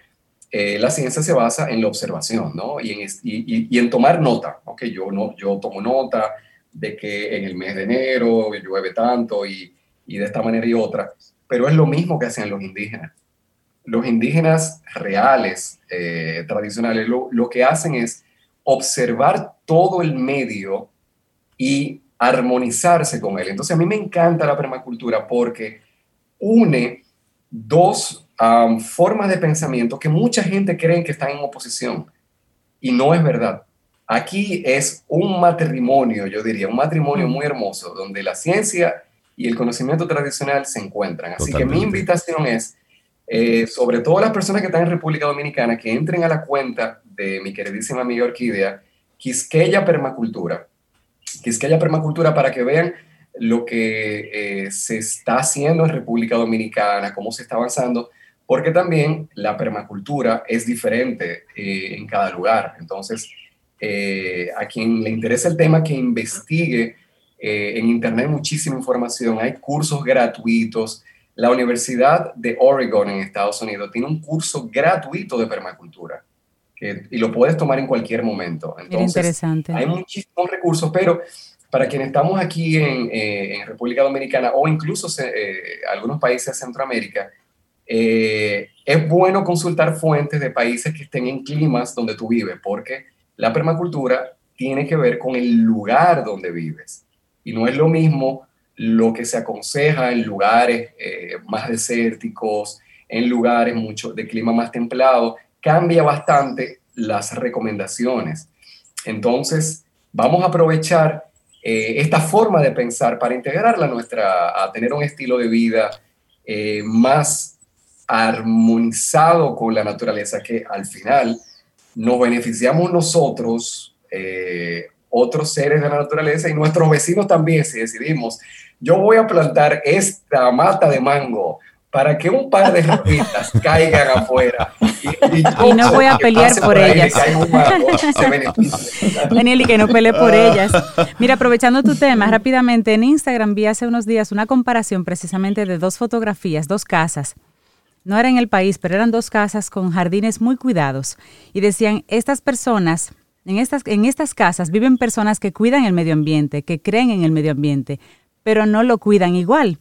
eh, la ciencia se basa en la observación, ¿no? Y en, tomar nota. Ok, yo, no, yo tomo nota de que en el mes de enero llueve tanto y y de esta manera y otra, pero es lo mismo que hacen los indígenas. Los indígenas reales, eh, tradicionales, lo, lo que hacen es observar todo el medio y armonizarse con él. Entonces a mí me encanta la permacultura porque une dos formas de pensamiento que mucha gente cree que están en oposición y no es verdad. Aquí es un matrimonio, yo diría, un matrimonio muy hermoso, donde la ciencia y el conocimiento tradicional se encuentran. Así que mi invitación es, eh, sobre todo las personas que están en República Dominicana, que entren a la cuenta de mi queridísima amiga Orquídea, Quisqueya Permacultura. Quisqueya Permacultura para que vean lo que eh, se está haciendo en República Dominicana, cómo se está avanzando, porque también la permacultura es diferente eh, en cada lugar. Entonces, a quien le interesa el tema, que investigue eh, en Internet hay muchísima información, hay cursos gratuitos. La Universidad de Oregon en Estados Unidos tiene un curso gratuito de permacultura y lo puedes tomar en cualquier momento. Entonces, interesante. Hay muchísimos recursos, pero para quienes estamos aquí en, eh, República Dominicana o incluso eh, algunos países de Centroamérica, es bueno consultar fuentes de países que estén en climas donde tú vives, porque la permacultura tiene que ver con el lugar donde vives. Y no es lo mismo lo que se aconseja en lugares eh, más desérticos, en lugares mucho de clima más templado, cambia bastante las recomendaciones. Entonces, vamos a aprovechar eh, esta forma de pensar para integrarla a, nuestra, a tener un estilo de vida eh, más armonizado con la naturaleza, que al final nos beneficiamos nosotros otros seres de la naturaleza y nuestros vecinos también, si decidimos, yo voy a plantar esta mata de mango para que un par de rapitas <laughs> caigan afuera. Y, no voy a pelear por, ellas. <laughs> Daniel, y que no pelee por ellas. Mira, aprovechando tu tema, rápidamente, en Instagram vi hace unos días una comparación precisamente de dos fotografías, dos casas. No era en el país, pero eran dos casas con jardines muy cuidados. Y decían, estas personas en estas, en estas casas viven personas que cuidan el medio ambiente, que creen en el medio ambiente, pero no lo cuidan igual.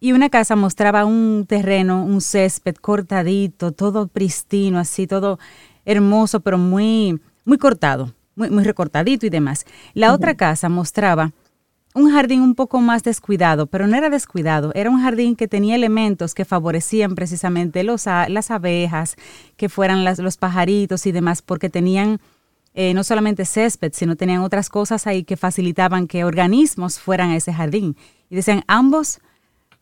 Y una casa mostraba un terreno, un césped cortadito, todo pristino, así, todo hermoso, pero muy, muy cortado, muy, muy recortadito y demás. La otra casa mostraba un jardín un poco más descuidado, pero no era descuidado, era un jardín que tenía elementos que favorecían precisamente los, las abejas, que fueran los pajaritos y demás, porque tenían eh, no solamente césped, sino tenían otras cosas ahí que facilitaban que organismos fueran a ese jardín. Y decían, ambos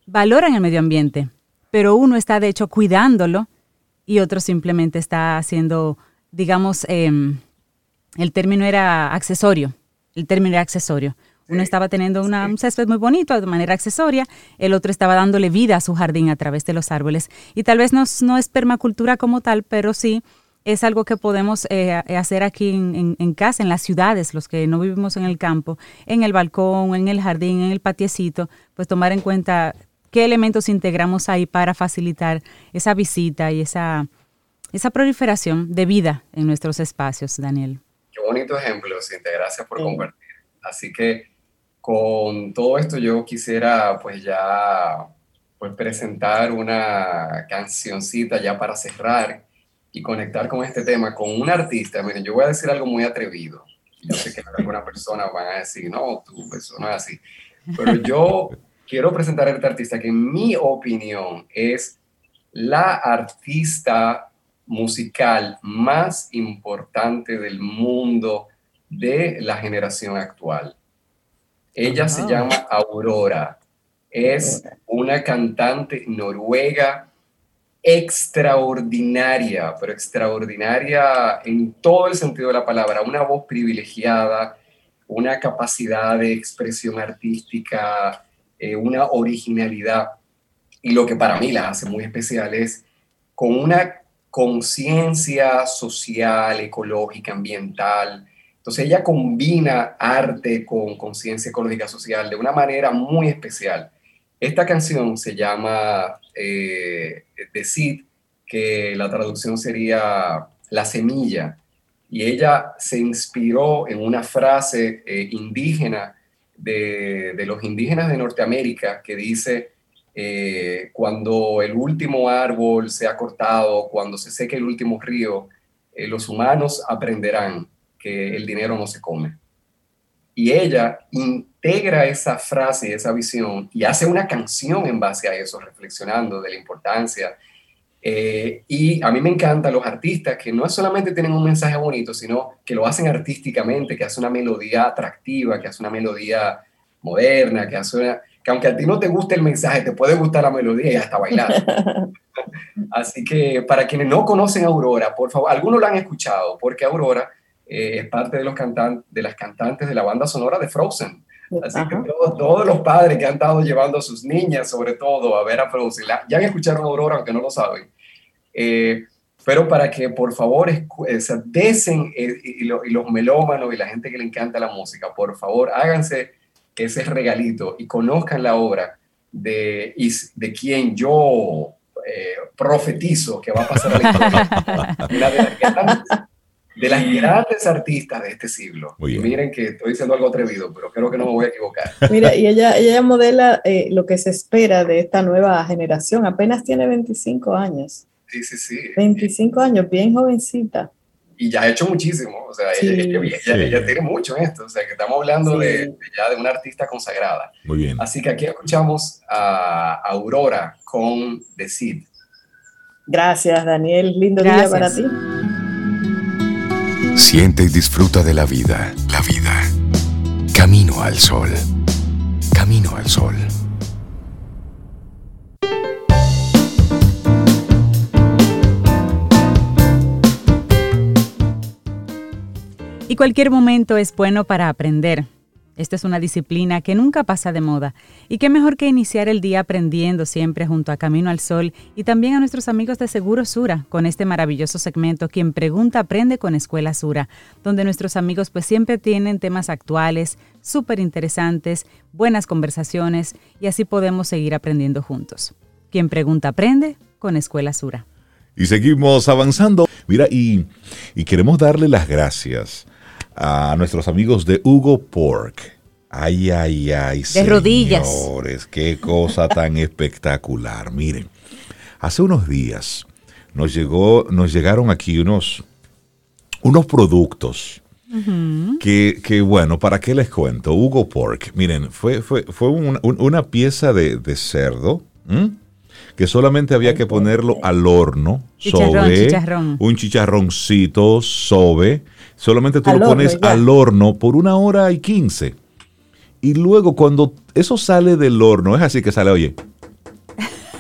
valoran el medio ambiente, pero uno está de hecho cuidándolo y otro simplemente está haciendo, digamos, em, el término era accesorio, el término era accesorio. Uno estaba teniendo un césped muy bonito de manera accesoria, el otro estaba dándole vida a su jardín a través de los árboles. Y tal vez no, no es permacultura como tal, pero sí es algo que podemos eh, hacer aquí en, casa, en las ciudades, los que no vivimos en el campo, en el balcón, en el jardín, en el patiecito, pues tomar en cuenta qué elementos integramos ahí para facilitar esa visita y esa, esa proliferación de vida en nuestros espacios, Daniel. Qué bonito ejemplo, Cintia, gracias por compartir. Así que con todo esto yo quisiera pues ya pues presentar una cancioncita ya para cerrar y conectar con este tema con un artista. Miren, yo voy a decir algo muy atrevido. Yo sé que <laughs> alguna persona van a decir, no, tú, eso no es así. Pero yo <laughs> quiero presentar a este artista que en mi opinión es la artista musical más importante del mundo de la generación actual. Ella se llama Aurora. Es una cantante noruega extraordinaria, pero extraordinaria en todo el sentido de la palabra. Una voz privilegiada, una capacidad de expresión artística, eh, una originalidad. Y lo que para mí la hace muy especial es con una conciencia social, ecológica, ambiental, entonces ella combina arte con conciencia ecológica social de una manera muy especial. Esta canción se llama eh, que la traducción sería La semilla, y ella se inspiró en una frase eh, indígena de, los indígenas de Norteamérica que dice, eh, cuando el último árbol se ha cortado, cuando se seque el último río, los humanos aprenderán que el dinero no se come. Y ella integra esa frase, esa visión y hace una canción en base a eso, reflexionando de la importancia. Eh, y a mí me encantan los artistas que no solamente tienen un mensaje bonito, sino que lo hacen artísticamente, que hace una melodía atractiva, que hace una melodía moderna, que hace una, que aunque a ti no te guste el mensaje, te puede gustar la melodía y hasta bailar. <laughs> Así que para quienes no conocen a Aurora, por favor, algunos la han escuchado, porque Aurora eh, es parte de, los cantantes, de las cantantes de la banda sonora de Frozen. Así que todos, los padres que han estado llevando a sus niñas, sobre todo, a ver a Frozen, ya han escuchado a Aurora, aunque no lo saben. Eh, pero para que por favor eh, desen y, los melómanos y la gente que le encanta la música, por favor háganse ese regalito y conozcan la obra de, de quien yo profetizo que va a pasar a la historia. <laughs> Una de las de las grandes artistas de este siglo. miren que estoy diciendo algo atrevido, pero creo que no me voy a equivocar. <laughs> Mira, y ella, ella modela eh, lo que se espera de esta nueva generación. Apenas tiene 25 años. Sí, sí, sí. 25 años, bien jovencita. Y ya ha hecho muchísimo, o sea, ella, tiene mucho en esto, o sea, que estamos hablando de, ya de una artista consagrada. Muy bien. Así que aquí escuchamos a Aurora con The Seed. Gracias, Daniel. Lindo día para ti. Siente y disfruta de la vida. La vida. Camino al sol. Camino al sol. Y cualquier momento es bueno para aprender. Esta es una disciplina que nunca pasa de moda y qué mejor que iniciar el día aprendiendo siempre junto a Camino al Sol y también a nuestros amigos de Seguro Sura con este maravilloso segmento Quien pregunta aprende con Escuela Sura, donde nuestros amigos pues siempre tienen temas actuales, súper interesantes, buenas conversaciones y así podemos seguir aprendiendo juntos. Quien pregunta aprende con Escuela Sura. Y seguimos avanzando. Mira, y, y queremos darle las gracias a nuestros amigos de Hugo Pork. Ay, ay, ay. De señores, rodillas. qué cosa tan <laughs> espectacular. Miren, hace unos días nos, llegó, nos llegaron aquí unos, unos productos que, bueno, ¿para qué les cuento? Hugo Pork, miren, fue, fue, fue una pieza de, cerdo que solamente había que ponerlo al horno, sobre un chicharroncito, sobe, solamente tú lo pones al horno por una hora y quince. Y luego cuando eso sale del horno, es así que sale, oye.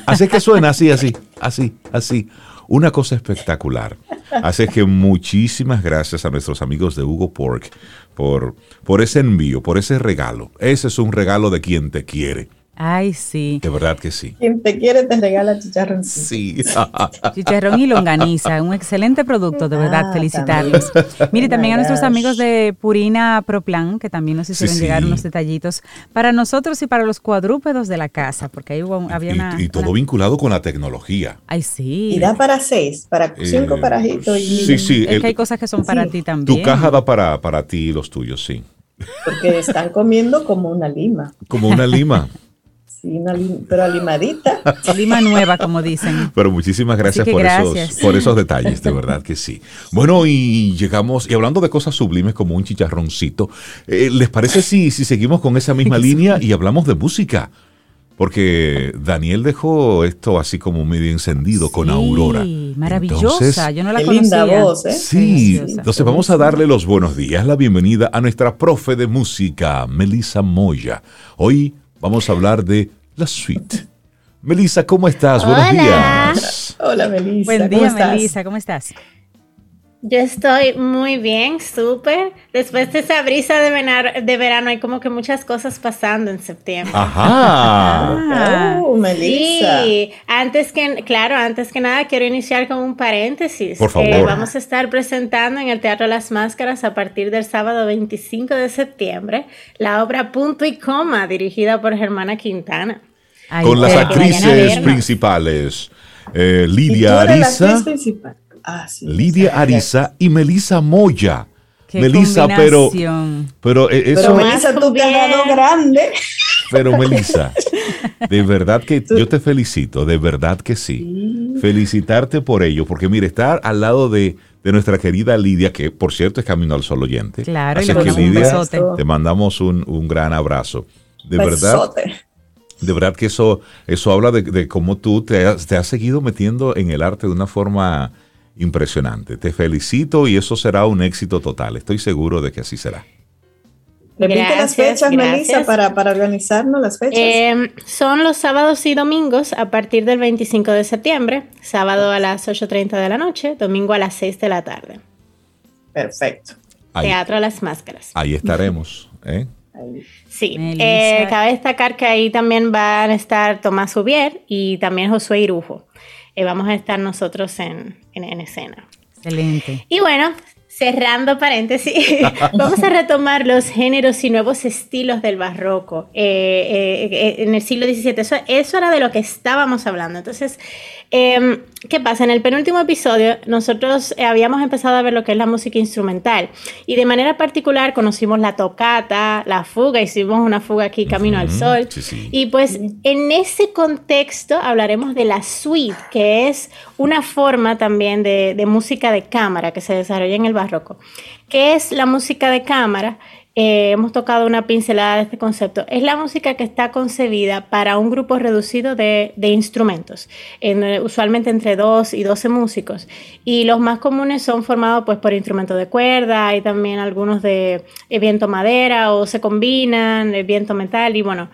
Así es que suena así, así, así, así. Una cosa espectacular. Así que muchísimas gracias a nuestros amigos de Hugo Pork por, por ese envío, por ese regalo. Ese es un regalo de quien te quiere. Ay, sí. De verdad que sí. Quien te quiere te regala chicharrón. Sí. <laughs> chicharrón y longaniza, un excelente producto, de verdad, ah, felicitarlos. Mire, también a nuestros amigos de Purina Proplan, que también nos hicieron llegar unos detallitos para nosotros y para los cuadrúpedos de la casa, porque ahí hubo, había una... Y todo vinculado con la tecnología. Ay, sí. Y da para seis, para cinco parajitos. Y... Sí, sí. Es que hay cosas que son para ti también. Tu caja da para, para ti y los tuyos, sí. Porque están comiendo como una lima. Como una lima. <laughs> Sí, pero limadita. <laughs> Lima nueva, como dicen. Pero muchísimas gracias, por, Esos, por esos detalles, de <laughs> verdad que sí. Bueno, y llegamos, y hablando de cosas sublimes como un chicharroncito, eh, ¿les parece si, si seguimos con esa misma <laughs> línea y hablamos de música? Porque Daniel dejó esto así como medio encendido con Aurora. Maravillosa, yo no la conocía. Linda voz, ¿eh? Sí, entonces vamos a darle los buenos días, la bienvenida a nuestra profe de música, Melissa Moya. Hoy vamos a hablar de la suite. Melissa, ¿cómo estás? Buenos días. Hola, Melissa. Buen día, Melissa, ¿cómo estás? Yo estoy muy bien, súper. Después de esa brisa de, de, verano, hay como que muchas cosas pasando en septiembre. Ajá. <laughs> Ah, oh, Melissa. Sí, antes que, claro, antes que nada quiero iniciar con un paréntesis. Por favor. Eh, vamos a estar presentando en el Teatro Las Máscaras a partir del sábado 25 de septiembre la obra Punto y Coma, dirigida por Germana Quintana. Con las actrices principales, eh, Lidia Arisa. Ah, Lidia Ariza y Melissa Moya. Melissa, pero, pero eh, eso. Pero Melissa, tú te has dado grande. Pero Melissa, <laughs> de verdad que yo te felicito, de verdad que sí. Felicitarte por ello, porque mire, estar al lado de, nuestra querida Lidia, que por cierto es Camino al Sol oyente. Claro, Así que Lidia, te mandamos un, gran abrazo. De verdad. De verdad que eso, eso habla de, cómo tú te te has seguido metiendo en el arte de una forma impresionante. Te felicito y eso será un éxito total. Estoy seguro de que así será. Repite las fechas, Melissa, para, para, organizarnos las fechas. Em, son los sábados y domingos a partir del 25 de septiembre, sábado a las 8.30 de la noche, domingo a las 6 de la tarde. Perfecto. Teatro a las Máscaras. Ahí estaremos. ¿eh? Sí, eh, cabe destacar que ahí también van a estar Tomás Ubier y también Josué Irujo. Eh, vamos a estar nosotros en, en, escena. Excelente. Y bueno, Cerrando paréntesis, <laughs> vamos a retomar los géneros y nuevos estilos del barroco eh, eh, en el siglo XVII. Eso, eso, era de lo que estábamos hablando. Entonces, Em, ¿Qué pasa? En el penúltimo episodio nosotros eh, habíamos empezado a ver lo que es la música instrumental y de manera particular conocimos la tocata, la fuga, hicimos una fuga aquí Camino al Sol y pues en ese contexto hablaremos de la suite, que es una forma también de, de música de cámara que se desarrolla en el barroco. ¿Qué es la música de cámara? Eh, hemos tocado una pincelada de este concepto. Es la música que está concebida para un grupo reducido de, instrumentos, eh, usualmente entre 2 y 12 músicos. Y los más comunes son formados pues, por instrumentos de cuerda, hay también algunos de eh, viento madera o se combinan, el viento metal y bueno,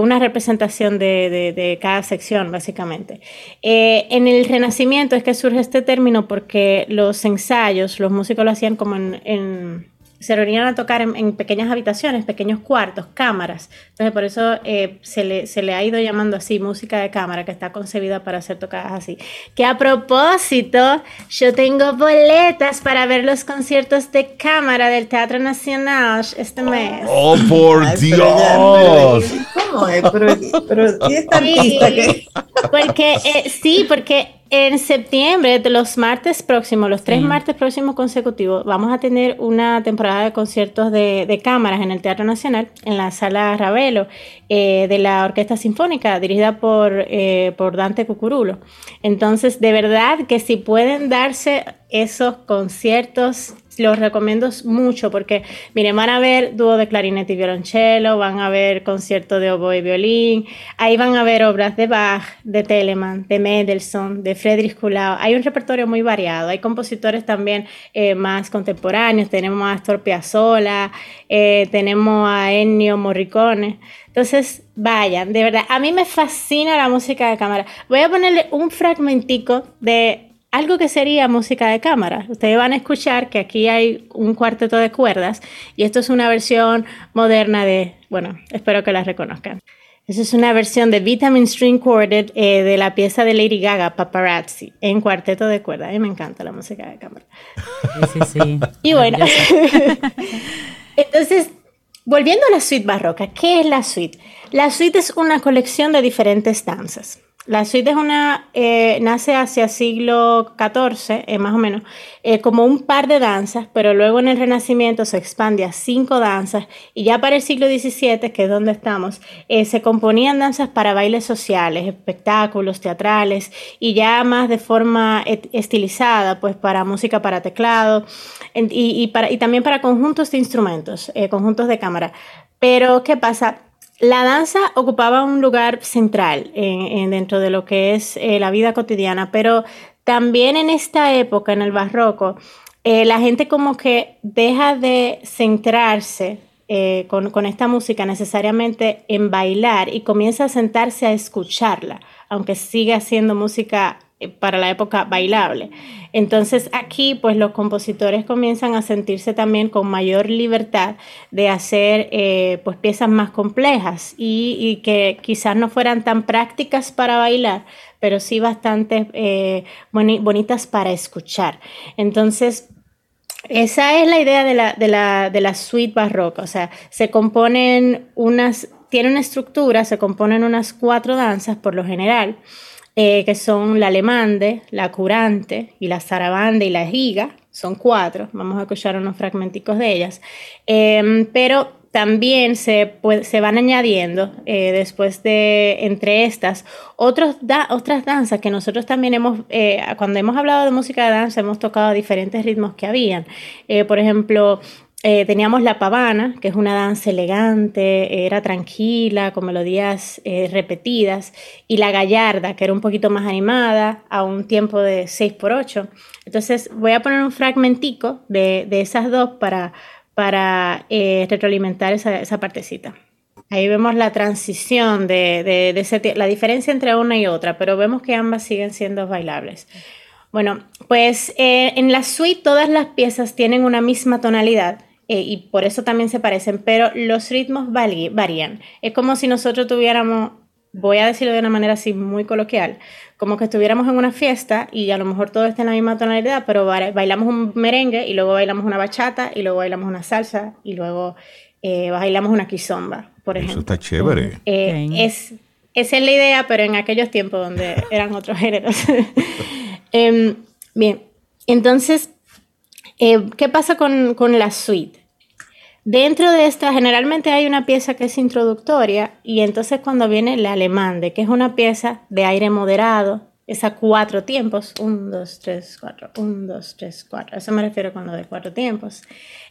una representación de, cada sección básicamente. en el Renacimiento es que surge este término porque los ensayos, los músicos lo hacían como en se reunían a tocar en, pequeñas habitaciones, pequeños cuartos, cámaras. Entonces, por eso eh, se, le, se, le, ha ido llamando así música de cámara, que está concebida para ser tocadas así. Que a propósito, yo tengo boletas para ver los conciertos de cámara del Teatro Nacional este mes. ¡Oh, por Dios! ¿Cómo es? Pero, pero ¿y esta artista que...? Porque, eh, sí, porque en septiembre, de los martes próximos, los tres martes próximos consecutivos, vamos a tener una temporada de conciertos de, cámaras en el Teatro Nacional, en la sala Ravelo, eh, de la Orquesta Sinfónica, dirigida por, eh, por Dante Cucurulo. Entonces, de verdad que si pueden darse esos conciertos, los recomiendo mucho porque, miren, van a ver dúo de clarinete y violonchelo, van a ver concierto de oboe y violín, ahí van a ver obras de Bach, de Telemann, de Mendelssohn, de Friedrich Kuhlau. Hay un repertorio muy variado, hay compositores también eh, más contemporáneos, tenemos a Astor Piazzolla, eh, tenemos a Ennio Morricone. Entonces, vayan, de verdad, a mí me fascina la música de cámara. Voy a ponerle un fragmentico de algo que sería música de cámara. Ustedes van a escuchar que aquí hay un cuarteto de cuerdas y esto es una versión moderna de, bueno, espero que la reconozcan. Esa es una versión de Vitamin String Quartet eh, de la pieza de Lady Gaga, Paparazzi, en cuarteto de cuerdas. A mí me encanta la música de cámara. Sí, sí, sí. y bueno, <laughs> entonces, volviendo a la suite barroca, ¿qué es la suite? La suite es una colección de diferentes danzas. La suite es una, eh, nace hacia siglo XIV, eh, más o menos, eh, como un par de danzas, pero luego en el Renacimiento se expande a cinco danzas y ya para el siglo XVII, que es donde estamos, se componían danzas para bailes sociales, espectáculos, teatrales y ya más de forma estilizada, pues para música para teclado y, para, y también para conjuntos de instrumentos, conjuntos de cámara. Pero, ¿qué pasa? La danza ocupaba un lugar central en, dentro de lo que es eh, la vida cotidiana, pero también en esta época, en el barroco, eh, la gente como que deja de centrarse eh, con, con, esta música necesariamente en bailar y comienza a sentarse a escucharla, aunque siga siendo música para la época bailable. Entonces aquí pues los compositores comienzan a sentirse también con mayor libertad de hacer eh, pues piezas más complejas y, que quizás no fueran tan prácticas para bailar, pero sí bastante eh, bonitas para escuchar. Entonces esa es la idea de la, de la, de la suite barroca, o sea, se componen unas, tiene una estructura, se componen unas cuatro danzas por lo general. Eh, que son la alemande, la curante y la zarabande y la giga. Son cuatro, vamos a escuchar unos fragmenticos de ellas. Em, pero también se, se van añadiendo eh, después de, entre estas, otros otras danzas que nosotros también hemos, eh, cuando hemos hablado de música de danza, hemos tocado diferentes ritmos que habían. por ejemplo, eh, teníamos la pavana, que es una danza elegante, era tranquila, con melodías eh, repetidas, y la gallarda, que era un poquito más animada, a un tiempo de 6 por 8 Entonces voy a poner un fragmentico de, esas dos para, para eh, retroalimentar esa, partecita. Ahí vemos la transición de, de, la diferencia entre una y otra, pero vemos que ambas siguen siendo bailables. Bueno, pues en la suite todas las piezas tienen una misma tonalidad eh, y por eso también se parecen, pero los ritmos varían. Es como si nosotros tuviéramos, voy a decirlo de una manera así muy coloquial, como que estuviéramos en una fiesta y a lo mejor todo está en la misma tonalidad, pero bailamos un merengue y luego bailamos una bachata y luego bailamos una salsa y luego eh, bailamos una quizomba, por ejemplo. Eso está chévere. Eh, es, esa es la idea, pero en aquellos tiempos donde <laughs> eran otros géneros. <laughs> Em, bien, entonces eh, ¿Qué pasa con, la suite? Dentro de esta, generalmente hay una pieza que es introductoria y entonces cuando viene el alemán, de que es una pieza de aire moderado, es a cuatro tiempos, un, dos, tres, cuatro, un, dos, tres, cuatro, eso me refiero con lo de cuatro tiempos.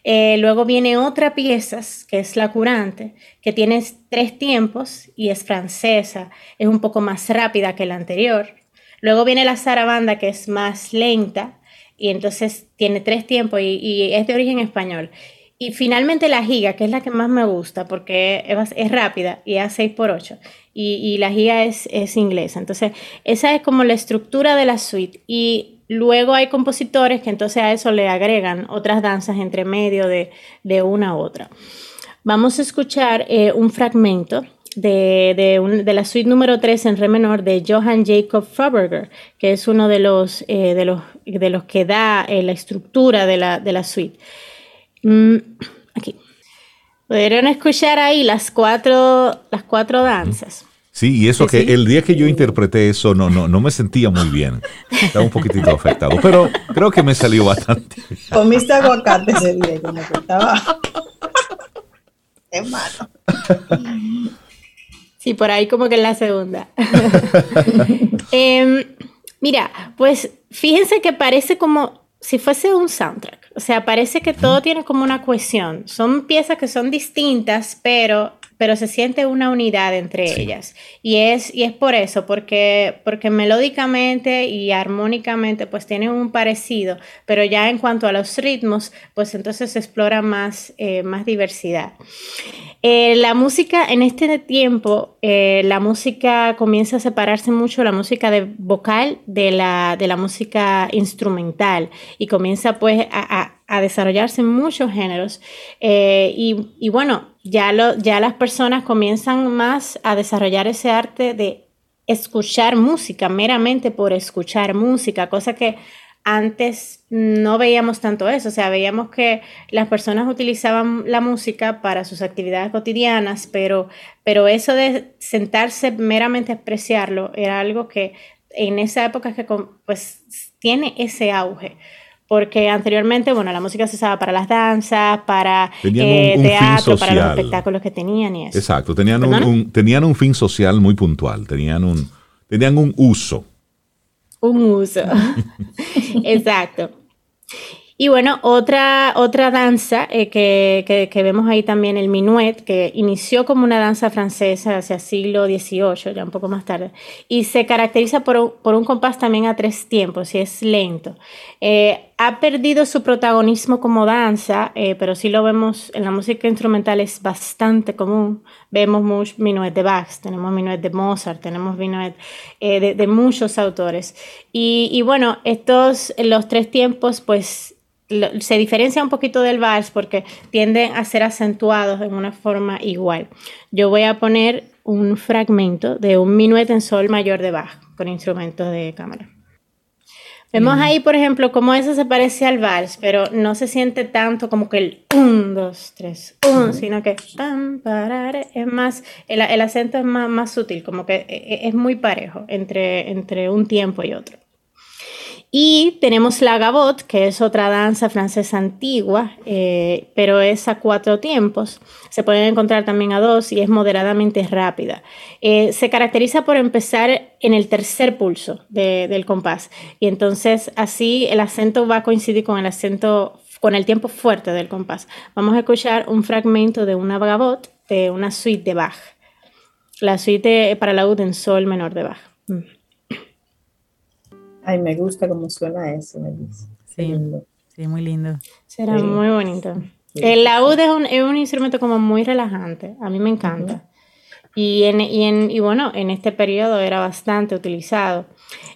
Eh, luego viene otra pieza, que es la curante, que tiene tres tiempos y es francesa, es un poco más rápida que la anterior. Luego viene la zarabanda, que es más lenta, y entonces tiene tres tiempos y, es de origen español. Y finalmente la giga, que es la que más me gusta porque es, rápida y es 6 por 8 y, la giga es, es, inglesa. Entonces, esa es como la estructura de la suite. Y luego hay compositores que entonces a eso le agregan otras danzas entre medio de, de una a otra. Vamos a escuchar eh, un fragmento de, la suite número 3 en re menor de Johann Jacob Froberger, que es uno de los, eh, de los, de los que da eh, la estructura de la, de la suite. Mm, aquí. Podrían escuchar ahí las cuatro, las cuatro danzas. Sí, y eso que el día que yo interpreté eso no, no, no me sentía muy bien. Estaba un poquitito <laughs> afectado, pero creo que me salió bastante. Comiste aguacate ese día, como que estaba... <laughs> Es malo. <laughs> Sí, por ahí como que en la segunda. <laughs> Em, mira, pues fíjense que parece como si fuese un soundtrack. O sea, parece que todo tiene como una cohesión. Son piezas que son distintas, pero pero se siente una unidad entre ellas. Y es, y es por eso, porque, porque melódicamente y armónicamente pues tienen un parecido, pero ya en cuanto a los ritmos, pues entonces se explora más, eh, más diversidad. Eh, la música en este tiempo, eh, la música comienza a separarse mucho, la música de vocal de la, de la música instrumental y comienza pues a a desarrollarse muchos géneros. Eh, y, bueno, ya, lo, ya las personas comienzan más a desarrollar ese arte de escuchar música, meramente por escuchar música, cosa que antes no veíamos tanto eso, o sea, veíamos que las personas utilizaban la música para sus actividades cotidianas, pero, pero eso de sentarse meramente a apreciarlo era algo que en esa época que pues tiene ese auge porque anteriormente, bueno, la música se usaba para las danzas, para eh, teatro, para los espectáculos que tenían y eso. Exacto, tenían un, tenían un fin social muy puntual, tenían un, tenían un uso. Un uso, <laughs> exacto. Y bueno, otra, otra danza eh, que, que, vemos ahí también, el minuet, que inició como una danza francesa hacia el siglo XVIII, ya un poco más tarde, y se caracteriza por un, por un compás también a tres tiempos y es lento. Eh, ha perdido su protagonismo como danza, eh, pero sí lo vemos en la música instrumental, es bastante común. Vemos muchos minuet de Bach, tenemos minuet de Mozart, tenemos minuet de, de, muchos autores. Y, y bueno, estos, los tres tiempos, pues se diferencia un poquito del vals porque tienden a ser acentuados en una forma igual. Yo voy a poner un fragmento de un minuet en sol mayor de Bach con instrumentos de cámara. Vemos ahí, por ejemplo, cómo eso se parece al vals, pero no se siente tanto como que el 1, 2, 3, 1, sino que es más, el, acento es más, más, sutil, como que e, e, es muy parejo entre, entre un tiempo y otro. Y tenemos la gavotte, que es otra danza francesa antigua, eh, pero es a cuatro tiempos. Se pueden encontrar también a dos y es moderadamente rápida. Eh, se caracteriza por empezar en el tercer pulso del compás. Y entonces así el acento va a coincidir con el acento, con el tiempo fuerte del compás. Vamos a escuchar un fragmento de una gavotte de una suite de Bach. La suite para la en sol menor de Bach. Ay, me gusta cómo suena eso, me dice. Sí, sí, muy lindo. Será muy bonito. El laúd es un, es un, instrumento como muy relajante, a mí me encanta. y, en, y, en, y, bueno, en este periodo era bastante utilizado.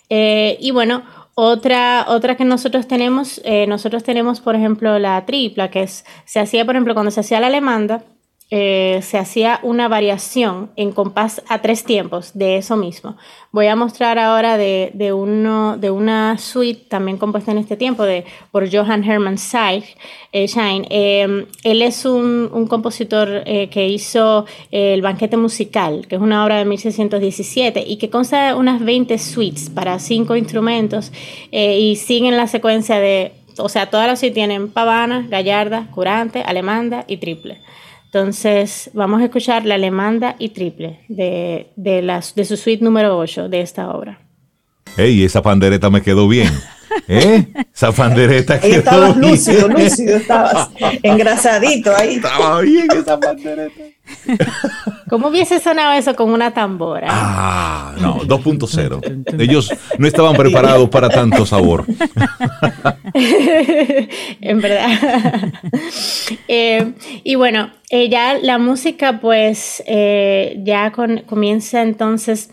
Eh, y bueno, otra, otra que nosotros tenemos, eh, nosotros tenemos, por ejemplo, la tripla, que es, se hacía, por ejemplo, cuando se hacía la alemanda, eh, se hacía una variación en compás a tres tiempos de eso mismo. Voy a mostrar ahora de, una suite también compuesta en este tiempo de, por Johann Hermann eh, Schein. Em, él es un, un compositor eh, que hizo El banquete musical, que es una obra de 1617 y que consta de unas 20 suites para cinco instrumentos y siguen la secuencia de, o sea, todas las suites tienen pavana, gallarda, curante, alemanda y triple. Entonces, vamos a escuchar la alemanda y triple de, de, las, de su suite número 8 de esta obra. ¡Ey, esa pandereta me quedó bien! <laughs> ¿Eh? Esa pandereta quedó estabas lúcido, lúcido, estabas engrasadito ahí. Estaba bien esa pandereta. ¿Cómo hubiese sonado eso con una tambora? Ah, no, <laughs> 2.0. Ellos no estaban preparados para tanto sabor. <laughs> en verdad. Eh, y bueno, eh, ya la música pues eh, ya comienza entonces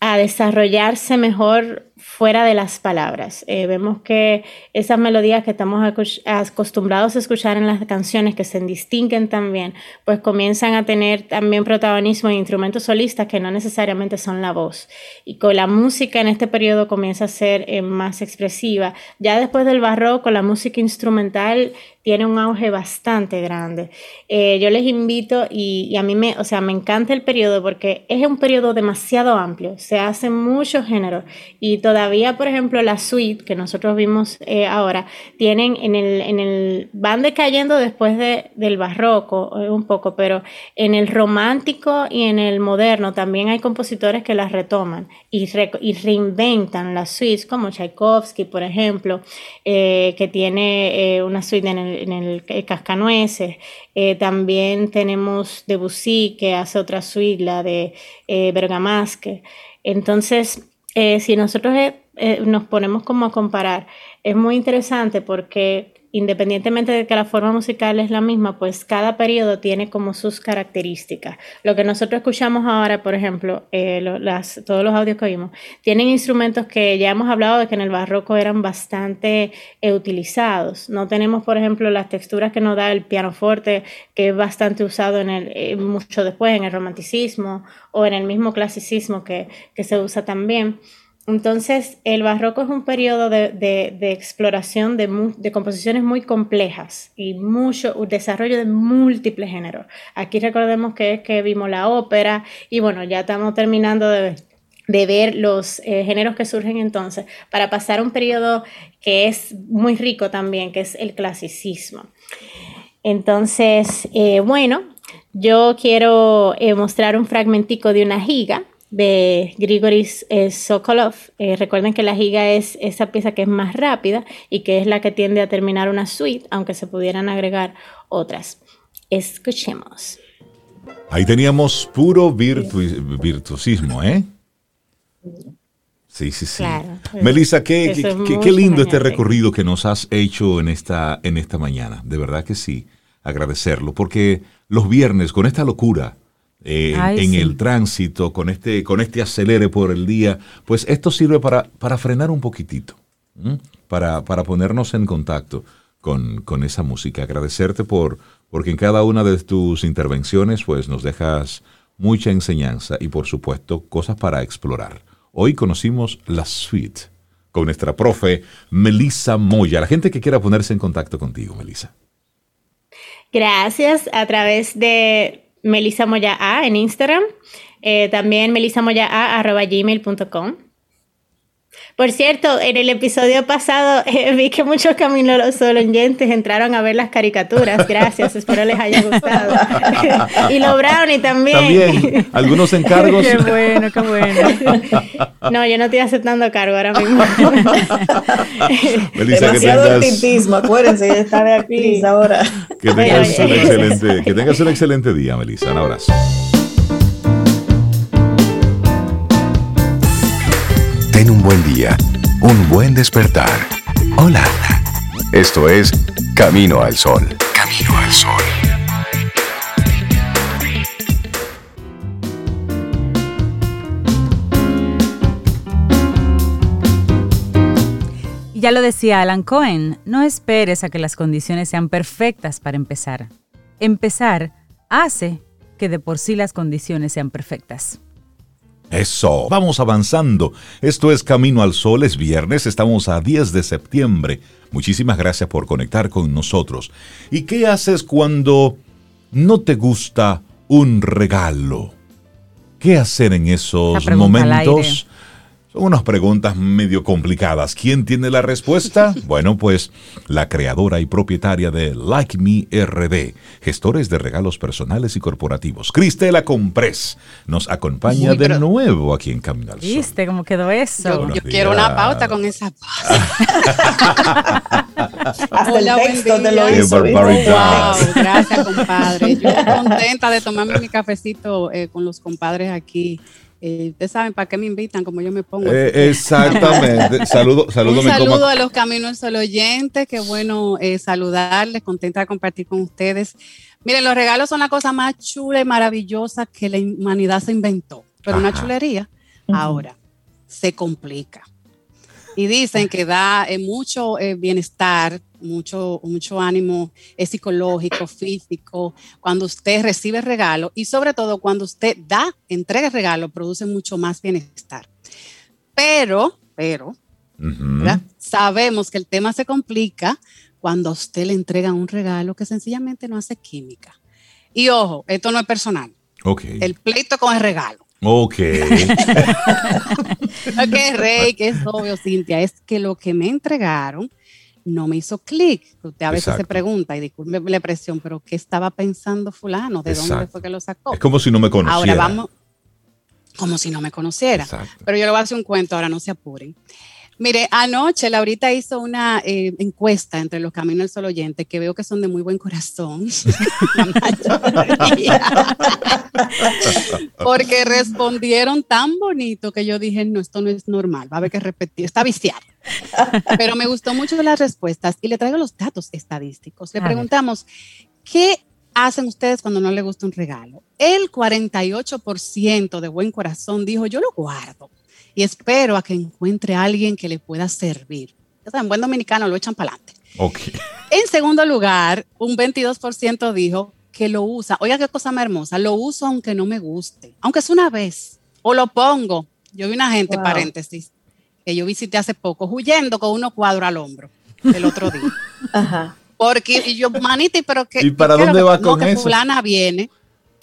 a desarrollarse mejor fuera de las palabras. Eh, vemos que esas melodías que estamos acostumbrados a escuchar en las canciones, que se distinguen también, pues comienzan a tener también protagonismo en instrumentos solistas que no necesariamente son la voz. Y con la música en este periodo comienza a ser eh, más expresiva. Ya después del barroco, la música instrumental tiene un auge bastante grande. Eh, yo les invito y, a mí me, o sea, me encanta el periodo porque es un periodo demasiado amplio, se hacen muchos géneros y todavía, por ejemplo, la suite que nosotros vimos eh, ahora, tienen en el, en el, van decayendo después de, del barroco eh, un poco, pero en el romántico y en el moderno también hay compositores que las retoman y, y reinventan las suites, como Tchaikovsky, por ejemplo, que tiene una suite en el en el, Cascanueces. Eh, también tenemos Debussy, que hace otra suite, la de eh, Bergamasque. Entonces, eh, si nosotros nos ponemos como a comparar, es muy interesante porque independientemente de que la forma musical es la misma, pues cada periodo tiene como sus características. Lo que nosotros escuchamos ahora, por ejemplo, eh, todos los audios que oímos, tienen instrumentos que ya hemos hablado de que en el barroco eran bastante eh, utilizados. No tenemos, por ejemplo, las texturas que nos da el pianoforte, que es bastante usado en el, eh, mucho después en el romanticismo o en el mismo clasicismo que se usa también. Entonces, el barroco es un periodo de, exploración de, composiciones muy complejas y mucho desarrollo de múltiples géneros. Aquí recordemos que es que vimos la ópera y bueno, ya estamos terminando de, ver los eh, géneros que surgen entonces para pasar a un periodo que es muy rico también, que es el clasicismo. Entonces, eh, bueno, yo quiero eh, mostrar un fragmentico de una giga de Grigory eh, Sokolov. Eh, recuerden que la giga es esa pieza que es más rápida y que es la que tiende a terminar una suite, aunque se pudieran agregar otras. Escuchemos. Ahí teníamos puro virtuosismo, ¿eh? Sí, sí, sí. Melissa, qué, qué, lindo este recorrido que nos has hecho en esta, en esta mañana. De verdad que sí, agradecerlo, porque los viernes con esta locura eh, en el tránsito, con este, con este acelere por el día, pues esto sirve para, para frenar un poquitito, para, para, ponernos en contacto con, con, esa música. Agradecerte por, porque en cada una de tus intervenciones pues nos dejas mucha enseñanza y por supuesto cosas para explorar. Hoy conocimos la suite con nuestra profe Melissa Moya. La gente que quiera ponerse en contacto contigo, Melissa. Gracias a través de Melissa Moya A en Instagram, eh, también melissamoyaa.gmail.com. Por cierto, en el episodio pasado <laughs> eh, vi que muchos caminos oyentes entraron a ver las caricaturas. Gracias, espero les haya gustado. <laughs> y los brownie también. También, <laughs> algunos encargos. qué bueno, qué bueno. no, yo no estoy aceptando cargo ahora mismo. Melissa, Demasiado que acuérdense, ya está de aquí ahora. Que tengas, un excelente, que tengas un excelente día, Melissa. Un abrazo. Un buen día, un buen despertar. Hola. Esto es Camino al Sol. Camino al Sol. Ya lo decía Alan Cohen, no esperes a que las condiciones sean perfectas para empezar. Empezar hace que de por sí las condiciones sean perfectas. Eso, vamos avanzando. Esto es Camino al Sol, es viernes, estamos a 10 de septiembre. Muchísimas gracias por conectar con nosotros. ¿Y qué haces cuando no te gusta un regalo? ¿Qué hacer en esos momentos? Son unas preguntas medio complicadas. ¿Quién tiene la respuesta? <laughs> bueno, pues la creadora y propietaria de Like Me RD, gestores de regalos personales y corporativos. Cristela Comprés nos acompaña de nuevo aquí en Camino al Sol. ¿Viste cómo quedó eso? Yo, quiero una pauta con esa pauta. <laughs> Hola, buen día. gracias, compadre. Yo contenta de tomarme mi cafecito eh, con los compadres aquí eh, ustedes saben para qué me invitan, como yo me pongo. Eh, <laughs> exactamente. <laughs> saludo, saludo, Un saludo a los caminos solo oyentes. Qué bueno eh, saludarles, contenta de compartir con ustedes. Miren, los regalos son la cosa más chula y maravillosa que la humanidad se inventó, pero una chulería. Ahora, se complica. Y dicen que da mucho bienestar mucho, mucho ánimo es psicológico, físico, cuando usted recibe regalo y sobre todo cuando usted da, entrega regalo, produce mucho más bienestar. Pero, pero, Sabemos que el tema se complica cuando a usted le entregan un regalo que sencillamente no hace química. Y ojo, esto no es personal. Ok. El pleito con el regalo. Ok. <laughs> ok, Rey, que es obvio, Cintia, es que lo que me entregaron no me hizo clic. Usted a veces se pregunta, y disculpe la presión, pero ¿qué estaba pensando fulano? ¿De dónde fue que lo sacó? Es como si no me conociera. Ahora vamos, como si no me conociera. Pero yo le voy a hacer un cuento, ahora no se apuren. Mire, anoche Laurita hizo una eh, encuesta entre los Caminos del Sol oyente que veo que son de muy buen corazón. <laughs> Porque respondieron tan bonito que yo dije, no, esto no es normal, va a haber que repetir, está viciado. Pero me gustó mucho las respuestas y le traigo los datos estadísticos. Le preguntamos, ¿qué hacen ustedes cuando no les gusta un regalo? El 48% de buen corazón dijo, yo lo guardo y espero a que encuentre a alguien que le pueda servir. en buen dominicano lo echan para adelante. Okay. En segundo lugar, un 22% dijo que lo usa. Oiga, qué cosa más hermosa. Lo uso aunque no me guste, aunque es una vez. O lo pongo. Yo vi una gente, paréntesis, que yo visité hace poco, huyendo con unos cuadros al hombro el otro día. <laughs> Ajá. Porque y yo, manita, pero que. ¿Y para dónde va con eso? Fulana viene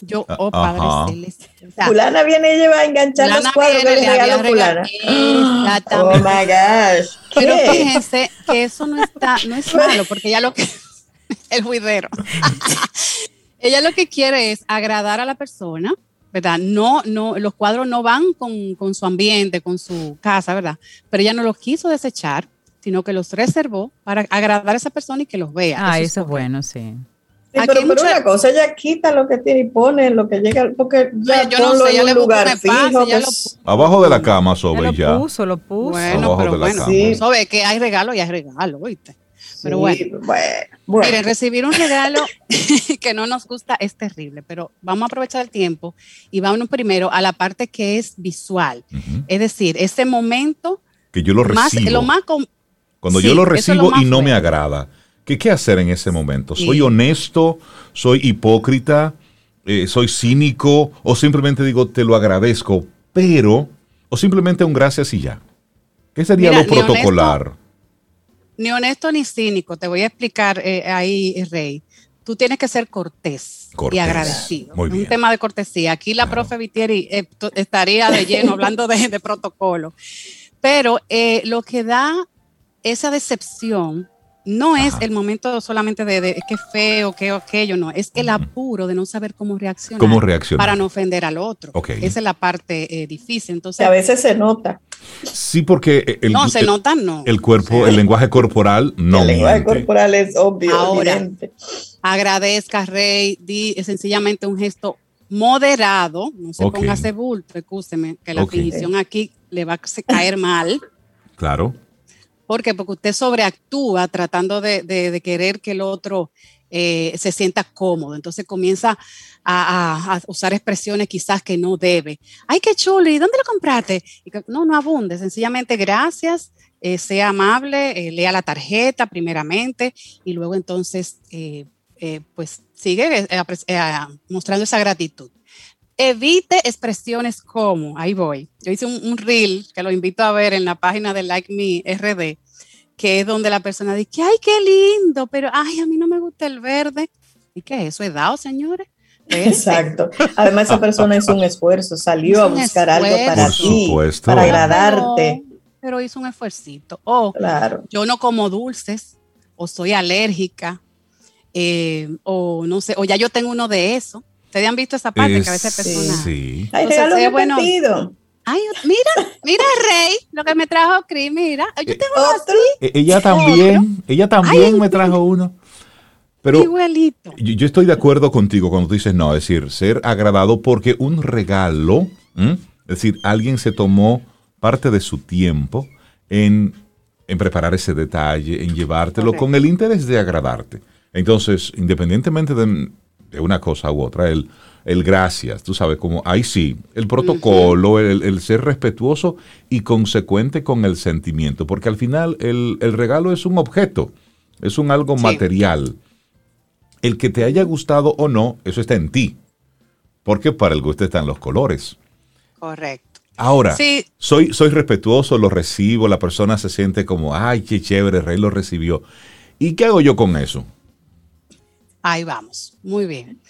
yo, ah, oh Padre Celeste. fulana viene y lleva a enganchar los cuadros que fulana. Exactamente. Oh my gosh. Pero fíjense que eso no está, no es malo, porque ella lo que, <laughs> el juidero. <laughs> ella lo que quiere es agradar a la persona, ¿verdad? No, no, los cuadros no van con, con su ambiente, con su casa, ¿verdad? Pero ella no los quiso desechar, sino que los reservó para agradar a esa persona y que los vea. Ah, eso, es bueno, sí pero, por una cosa, ella quita lo que tiene y pone lo que llega, porque ya yo no sé, en un lugar fijo. Abajo de la cama, Sobe, ya. Lo puso, lo puso. Bueno, Abajo pero de bueno, sí. Sobe, que hay regalo y hay regalo, ¿oíste? Pero bueno, bueno, miren, recibir un regalo <laughs> que no nos gusta es terrible, pero vamos a aprovechar el tiempo y vamos primero a la parte que es visual. Es decir, ese momento que yo lo recibo. lo más Cuando yo lo recibo y no me agrada ¿Qué, hacer en ese momento? ¿Soy honesto? ¿Soy hipócrita? Eh, ¿Soy cínico? ¿O simplemente digo, te lo agradezco, pero, o simplemente un gracias y ya? ¿Qué sería lo protocolar? Ni honesto, ni cínico. Te voy a explicar eh, ahí, Rey. Tú tienes que ser cortés, y agradecido. Muy Un tema de cortesía. Aquí la profe Vitieri eh, estaría de lleno hablando de, protocolo. Pero lo que da esa decepción no es el momento solamente de, de que feo, que aquello, no, es el apuro de no saber cómo reaccionar. ¿Cómo reaccionar? Para no ofender al otro. Esa es la parte eh, difícil. Entonces, a veces se nota. Sí, porque el, no, se nota, no. El cuerpo, el lenguaje corporal no. El lenguaje corporal es obvio. Ahora, agradezca, Rey, di sencillamente un gesto moderado, no se ponga ese bulto, escúcheme, que la definición aquí le va a caer mal. Claro. ¿Por qué? Porque usted sobreactúa tratando de, querer que el otro eh, se sienta cómodo. Entonces comienza a, usar expresiones quizás que no debe. ¡Ay, qué chulo! ¿Y dónde lo compraste? no, no abunde. Sencillamente, gracias. Eh, sea amable, eh, lea la tarjeta primeramente y luego entonces, pues sigue mostrando esa gratitud. Evite expresiones como, ahí voy, yo hice un, reel que lo invito a ver en la página de Like Me RD, que es donde la persona dice, ay, qué lindo, pero ay, a mí no me gusta el verde. ¿Y qué es eso? ¿Es dado, señores? Exacto. Además, esa persona hizo un esfuerzo, salió a buscar algo para ti, para agradarte. Pero, hizo un esfuercito. O claro. yo no como dulces, o soy alérgica, eh, o no sé, o ya yo tengo uno de eso. ¿Ustedes han visto esa parte que a veces personas... Sí. Ay, regalo eh, bueno, Ay, mira, mira, Rey, lo que me trajo Cris, mira. Yo eh, tengo otro. Eh, ella también, ella también me trajo uno. Pero igualito. Yo, estoy de acuerdo contigo cuando tú dices no, es decir, ser agradado porque un regalo, es decir, alguien se tomó parte de su tiempo en, preparar ese detalle, en llevártelo con el interés de agradarte. Entonces, independientemente de, de una cosa u otra, el, el gracias, tú sabes, como ahí sí, el protocolo, el, ser respetuoso y consecuente con el sentimiento, porque al final el, regalo es un objeto, es un algo material. El que te haya gustado o no, eso está en ti, porque para el gusto están los colores. Correcto. Ahora, soy, soy respetuoso, lo recibo, la persona se siente como, ay, qué chévere, Rey lo recibió. ¿Y qué hago yo con eso? Ahí vamos, muy bien.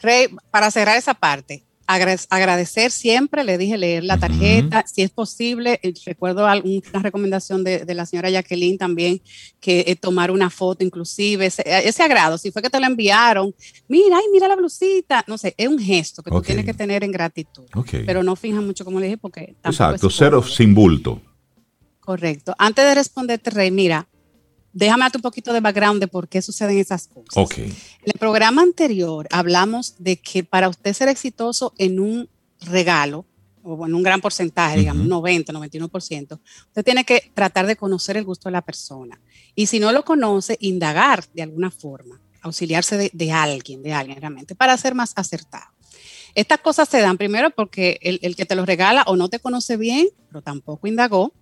Rey, para cerrar esa parte, agradecer siempre, le dije leer la tarjeta, si es posible, eh, recuerdo una recomendación de, la señora Jacqueline también, que eh, tomar una foto inclusive, ese, agrado, si fue que te lo enviaron, mira, ay, mira la blusita, no sé, es un gesto que tú tienes que tener en gratitud, pero no fija mucho como le dije porque... Exacto, cero sin bulto. Correcto. Antes de responderte, Rey, mira, déjame darte un poquito de background de por qué suceden esas cosas. En el programa anterior hablamos de que para usted ser exitoso en un regalo, o en un gran porcentaje, digamos, 90, 91%, usted tiene que tratar de conocer el gusto de la persona. Y si no lo conoce, indagar de alguna forma, auxiliarse de, alguien, de alguien realmente, para ser más acertado. Estas cosas se dan primero porque el, el que te lo regala o no te conoce bien, pero tampoco indagó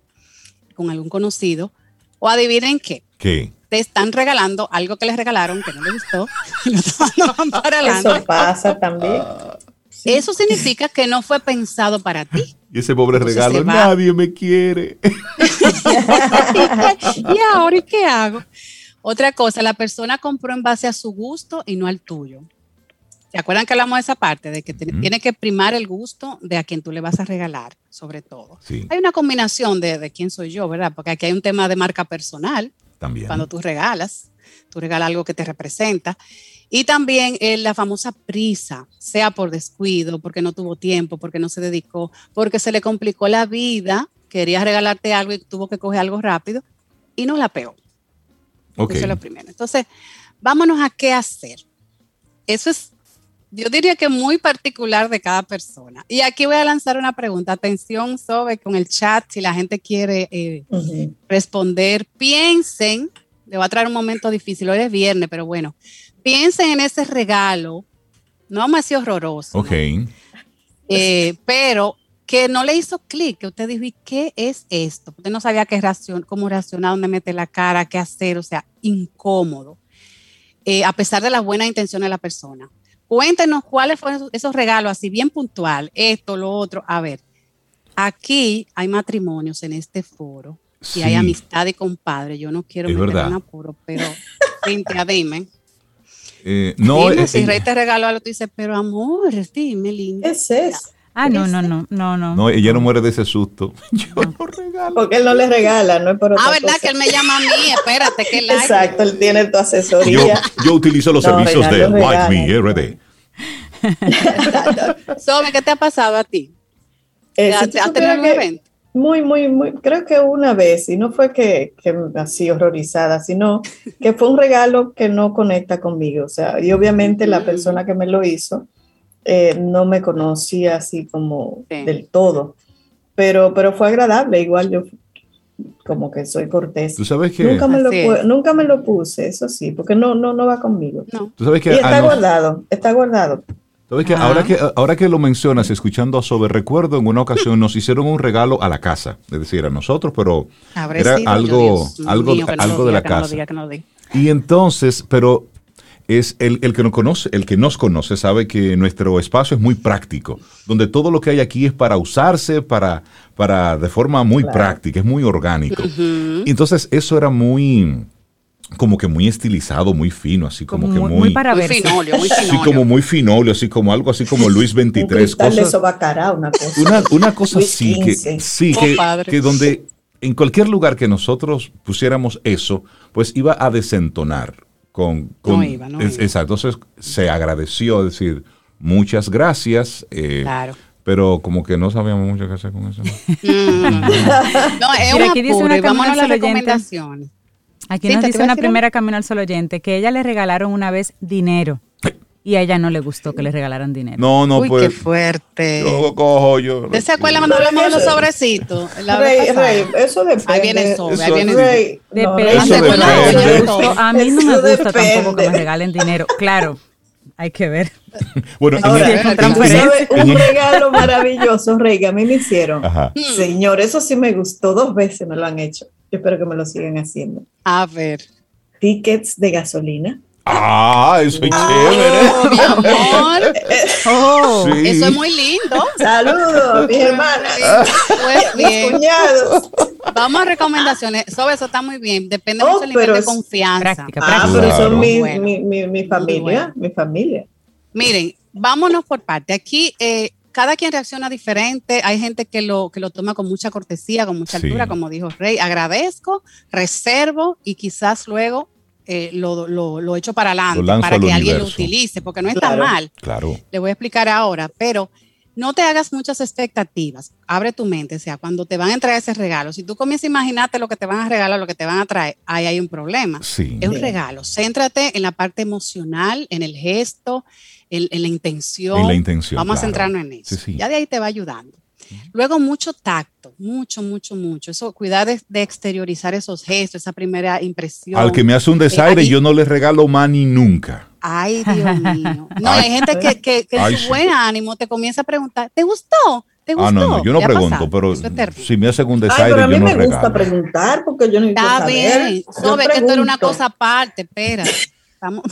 con algún conocido, o adivinen qué. ¿Qué? Te están regalando algo que les regalaron que no les gustó <laughs> Eso pasa también. Ah, Eso significa que no fue pensado para ti. Y ese pobre regalo, nadie me quiere. <laughs> ¿Y ahora y qué hago? Otra cosa, la persona compró en base a su gusto y no al tuyo. ¿Se acuerdan que hablamos de esa parte? De que tiene que primar el gusto de a quien tú le vas a regalar, sobre todo. Hay una combinación de, quién soy yo, ¿verdad? Porque aquí hay un tema de marca personal. También. Cuando tú regalas, tú regalas algo que te representa. Y también eh, la famosa prisa, sea por descuido, porque no tuvo tiempo, porque no se dedicó, porque se le complicó la vida, quería regalarte algo y tuvo que coger algo rápido y no la peor. Okay. Eso es lo primero. Entonces, vámonos a qué hacer. Eso es yo diría que muy particular de cada persona. Y aquí voy a lanzar una pregunta. Atención, Sobe, con el chat, si la gente quiere eh, responder, piensen, le voy a traer un momento difícil, hoy es viernes, pero bueno, piensen en ese regalo, no más horroroso. Ok. Eh, pero que no le hizo clic, que usted dijo, qué es esto? Usted no sabía qué reacción, cómo reaccionar, dónde meter la cara, qué hacer, o sea, incómodo, eh, a pesar de las buenas intenciones de la persona. Cuéntenos cuáles fueron esos regalos, así bien puntual, esto, lo otro. A ver, aquí hay matrimonios en este foro y hay amistad y compadre. Yo no quiero meter un apuro, pero Cintia, dime. Eh, no, dime, si Rey te regaló algo, tú dices, pero amor, dime, linda. ¿Qué es eso? Ah, no, no, no, no, no. No, ella no muere de ese susto. <laughs> Yo no, regalo. Porque él no le regala, no es por otra Ah, ¿verdad? Que él me llama a mí, espérate, que <laughs> él Exacto, él tiene tu asesoría. Yo, utilizo los servicios de White Me RD. Sobe, ¿qué te ha pasado a ti? Eh, ¿Has tenido un evento? Muy, muy, muy, creo que una vez, y no fue que, que, así horrorizada, sino que fue un regalo que no conecta conmigo. O sea, y obviamente la persona que me lo hizo eh, no me conocía así como del todo, pero, pero fue agradable. Igual yo como que soy cortés. ¿Tú sabes que nunca me, lo, nunca me lo puse, eso sí, porque no, no, no va conmigo. ¿Tú sabes que, y está guardado, está guardado. ¿Sabes que ahora, que ahora que lo mencionas, escuchando a Sobe, recuerdo en una ocasión nos hicieron un regalo a la casa, es decir, a nosotros, pero era algo, algo, algo de la casa. y entonces, pero es el, el, que nos conoce, el que nos conoce sabe que nuestro espacio es muy práctico, donde todo lo que hay aquí es para usarse, para, para de forma muy práctica, es muy orgánico. entonces eso era muy como que muy estilizado, muy fino, así como, que muy, muy para ver. Finolio, muy finolio. Sí, como muy finolio, así como algo así como Luis 23. un cosas, una cosa. Una, una cosa así que, sí, que, oh, que donde en cualquier lugar que nosotros pusiéramos eso, pues iba a desentonar con... no iba, no Exacto, entonces se agradeció, decir, muchas gracias. Eh, claro. Pero como que no sabíamos mucho qué hacer con eso. Mm. no, es una aquí dice una vámonos a las recomendaciones. Aquí nos dice una primera camino al solo oyente que ella le regalaron una vez dinero. Y a ella no le gustó que le regalaran dinero. No, no, Uy, pues. qué fuerte. Yo cojo yo. ¿De esa escuela cuando hablamos de los sobrecitos? Rey, Rey, eso depende. Ahí viene el sobre, ahí viene Rey, depende. eso depende. A mí no me gusta tampoco que me regalen dinero. Claro, hay que ver. <laughs> bueno, Ahora, en, un regalo maravilloso, Rey, que a mí me hicieron. Ajá. Señor, eso sí me gustó. Dos veces me lo han hecho. Yo espero que me lo sigan haciendo. A ver. Tickets de gasolina Ah, eso es chévere. <laughs> Oh, mi amor. Oh, Eso es muy lindo. Saludos, mi <laughs> hermana. Pues bien. cuñados. Vamos a recomendaciones. Sobre eso está muy bien. Depende mucho del nivel de confianza. Práctica, Ah, pero Claro. son mi, Bueno. mi, mi, mi familia, bueno. mi familia. Miren, vámonos por parte. Aquí eh, cada quien reacciona diferente. Hay gente que lo, que lo toma con mucha cortesía, con mucha Sí. altura, como dijo Rey. Agradezco, reservo y quizás luego eh, lo, lo, lo echo para adelante para que alguien lo utilice, porque no está Claro. mal. Claro. Le voy a explicar ahora, pero no te hagas muchas expectativas. Abre tu mente, o sea, cuando te van a entregar ese regalo, si tú comienzas a imaginarte lo que te van a regalar, lo que te van a traer, ahí hay un problema. Sí. Es un regalo. Céntrate en la parte emocional, en el gesto, en, en la intención. En la intención, Vamos a claro. centrarnos en eso. Sí, sí. Ya de ahí te va ayudando. Luego mucho tacto, mucho, mucho, mucho. Eso, cuidar de, de exteriorizar esos gestos, esa primera impresión. Al que me hace un desaire, ahí- yo no le regalo mani nunca. Ay, Dios mío. <laughs> No, Ay. hay gente que, que, que en Ay, su sí. buen ánimo te comienza a preguntar, ¿te gustó? ¿Te gustó? Ah, no, no, yo no ¿Te ha pregunto, pero es si me hacen un Ay, desaire, pero a mí yo no me gusta preguntar porque yo no Está saber. bien. Que esto era una cosa aparte, espera. Estamos...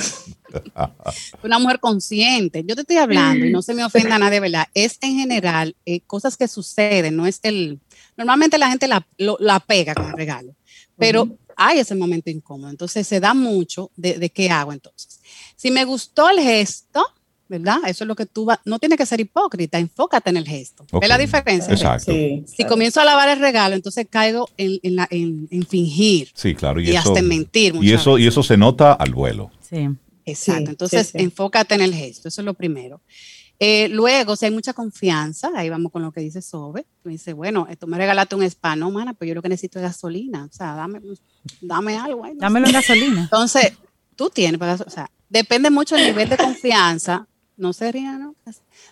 <laughs> una mujer consciente. Yo te estoy hablando y no se me ofenda a nadie, ¿verdad? Es en general eh, cosas que suceden, no es el... Normalmente la gente la, lo- la pega con el regalo, pero hay ese momento incómodo. Entonces se da mucho de, de qué hago entonces. Si me gustó el gesto, ¿verdad? Eso es lo que tú vas... No tienes que ser hipócrita, enfócate en el gesto. Ok. ¿Ves la diferencia? Exacto. Sí, Si claro. comienzo a lavar el regalo, entonces caigo en, en la- en- en fingir Sí, claro. Y, y eso, hasta en mentir. y eso, y eso se nota al vuelo. Sí. Exacto. Sí, Entonces, sí, sí. enfócate en el gesto. Eso es lo primero. Eh, luego, si hay mucha confianza, ahí vamos con lo que dice Sobe. Tú dices, bueno, tú me regalaste un spa, no, mana, pero yo lo que necesito es gasolina. O sea, dame, dame algo. ahí, no Dámelo sé. en gasolina. Entonces, tú tienes, para gaso- o sea, depende mucho del nivel de confianza. No sería, ¿no?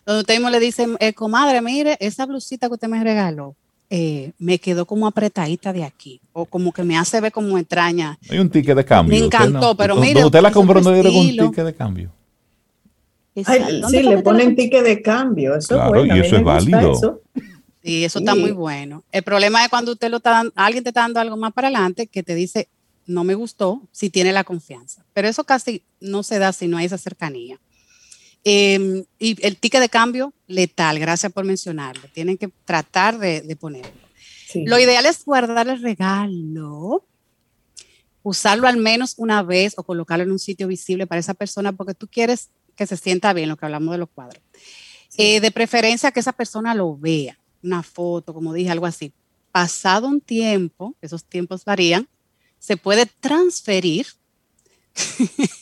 Donde usted mismo le dice, eh, comadre, mire, esa blusita que usted me regaló, eh, me quedó como apretadita de aquí, o como que me hace ver como extraña. Hay un ticket de cambio. Me usted encantó, pero mire, Usted la compró no dieron un ticket de cambio. Ay, Exacto. ¿Dónde sí, le ponen ticket de cambio. Eso Claro, es bueno. y eso es válido. eso. Sí, eso está muy bueno. El problema es cuando usted lo está dando, alguien te está dando algo más para adelante que te dice, no me gustó, si tiene la confianza. Pero eso casi no se da si no hay esa cercanía. Eh, y el ticket de cambio, letal, gracias por mencionarlo. Tienen que tratar de, de ponerlo. Sí. Lo ideal es guardar el regalo, usarlo al menos una vez o colocarlo en un sitio visible para esa persona porque tú quieres que se sienta bien, lo que hablamos de los cuadros. Eh, de preferencia que esa persona lo vea, una foto, como dije, algo así. Pasado un tiempo, esos tiempos varían, se puede transferir.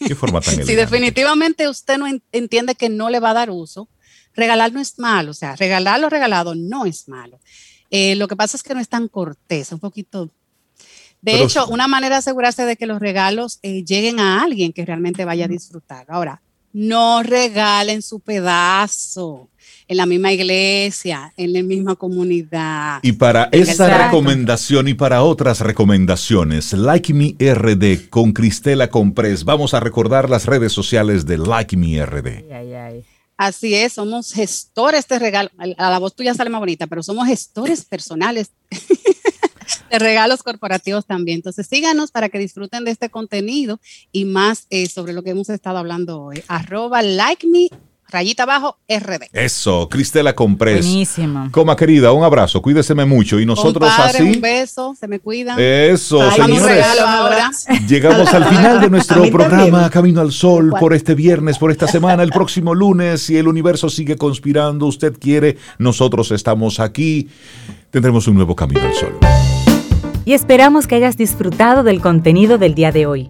¿Qué forma tan <laughs> Si definitivamente usted no en- entiende que no le va a dar uso, regalar no es malo, o sea, regalar lo regalado no es malo. Eh, lo que pasa es que no es tan cortés, un poquito. De Pero hecho, sí. una manera de asegurarse de que los regalos eh, lleguen a alguien que realmente vaya a disfrutar. Ahora, no regalen su pedazo en la misma iglesia, en la misma comunidad. Y para esa Exacto. recomendación y para otras recomendaciones, Like Me RD con Cristela Comprés. Vamos a recordar las redes sociales de Like Me RD. Ay, ay, ay. Así es, somos gestores de regalos. A la voz tuya sale más bonita, pero somos gestores personales <laughs> de regalos corporativos también. Entonces síganos para que disfruten de este contenido y más eh, sobre lo que hemos estado hablando hoy. Arroba like me, rayita abajo, RD. Eso, Cristela Comprés. Buenísimo. Coma querida, un abrazo, cuídeseme mucho. Y nosotros Compadre, así. un beso, se me cuidan. Eso, Ay, un señores. ahora. Llegamos al final de nuestro programa también. Camino al Sol por este viernes, por esta semana. El próximo lunes, si el universo sigue conspirando, usted quiere, nosotros estamos aquí. Tendremos un nuevo Camino al Sol. y esperamos que hayas disfrutado del contenido del día de hoy.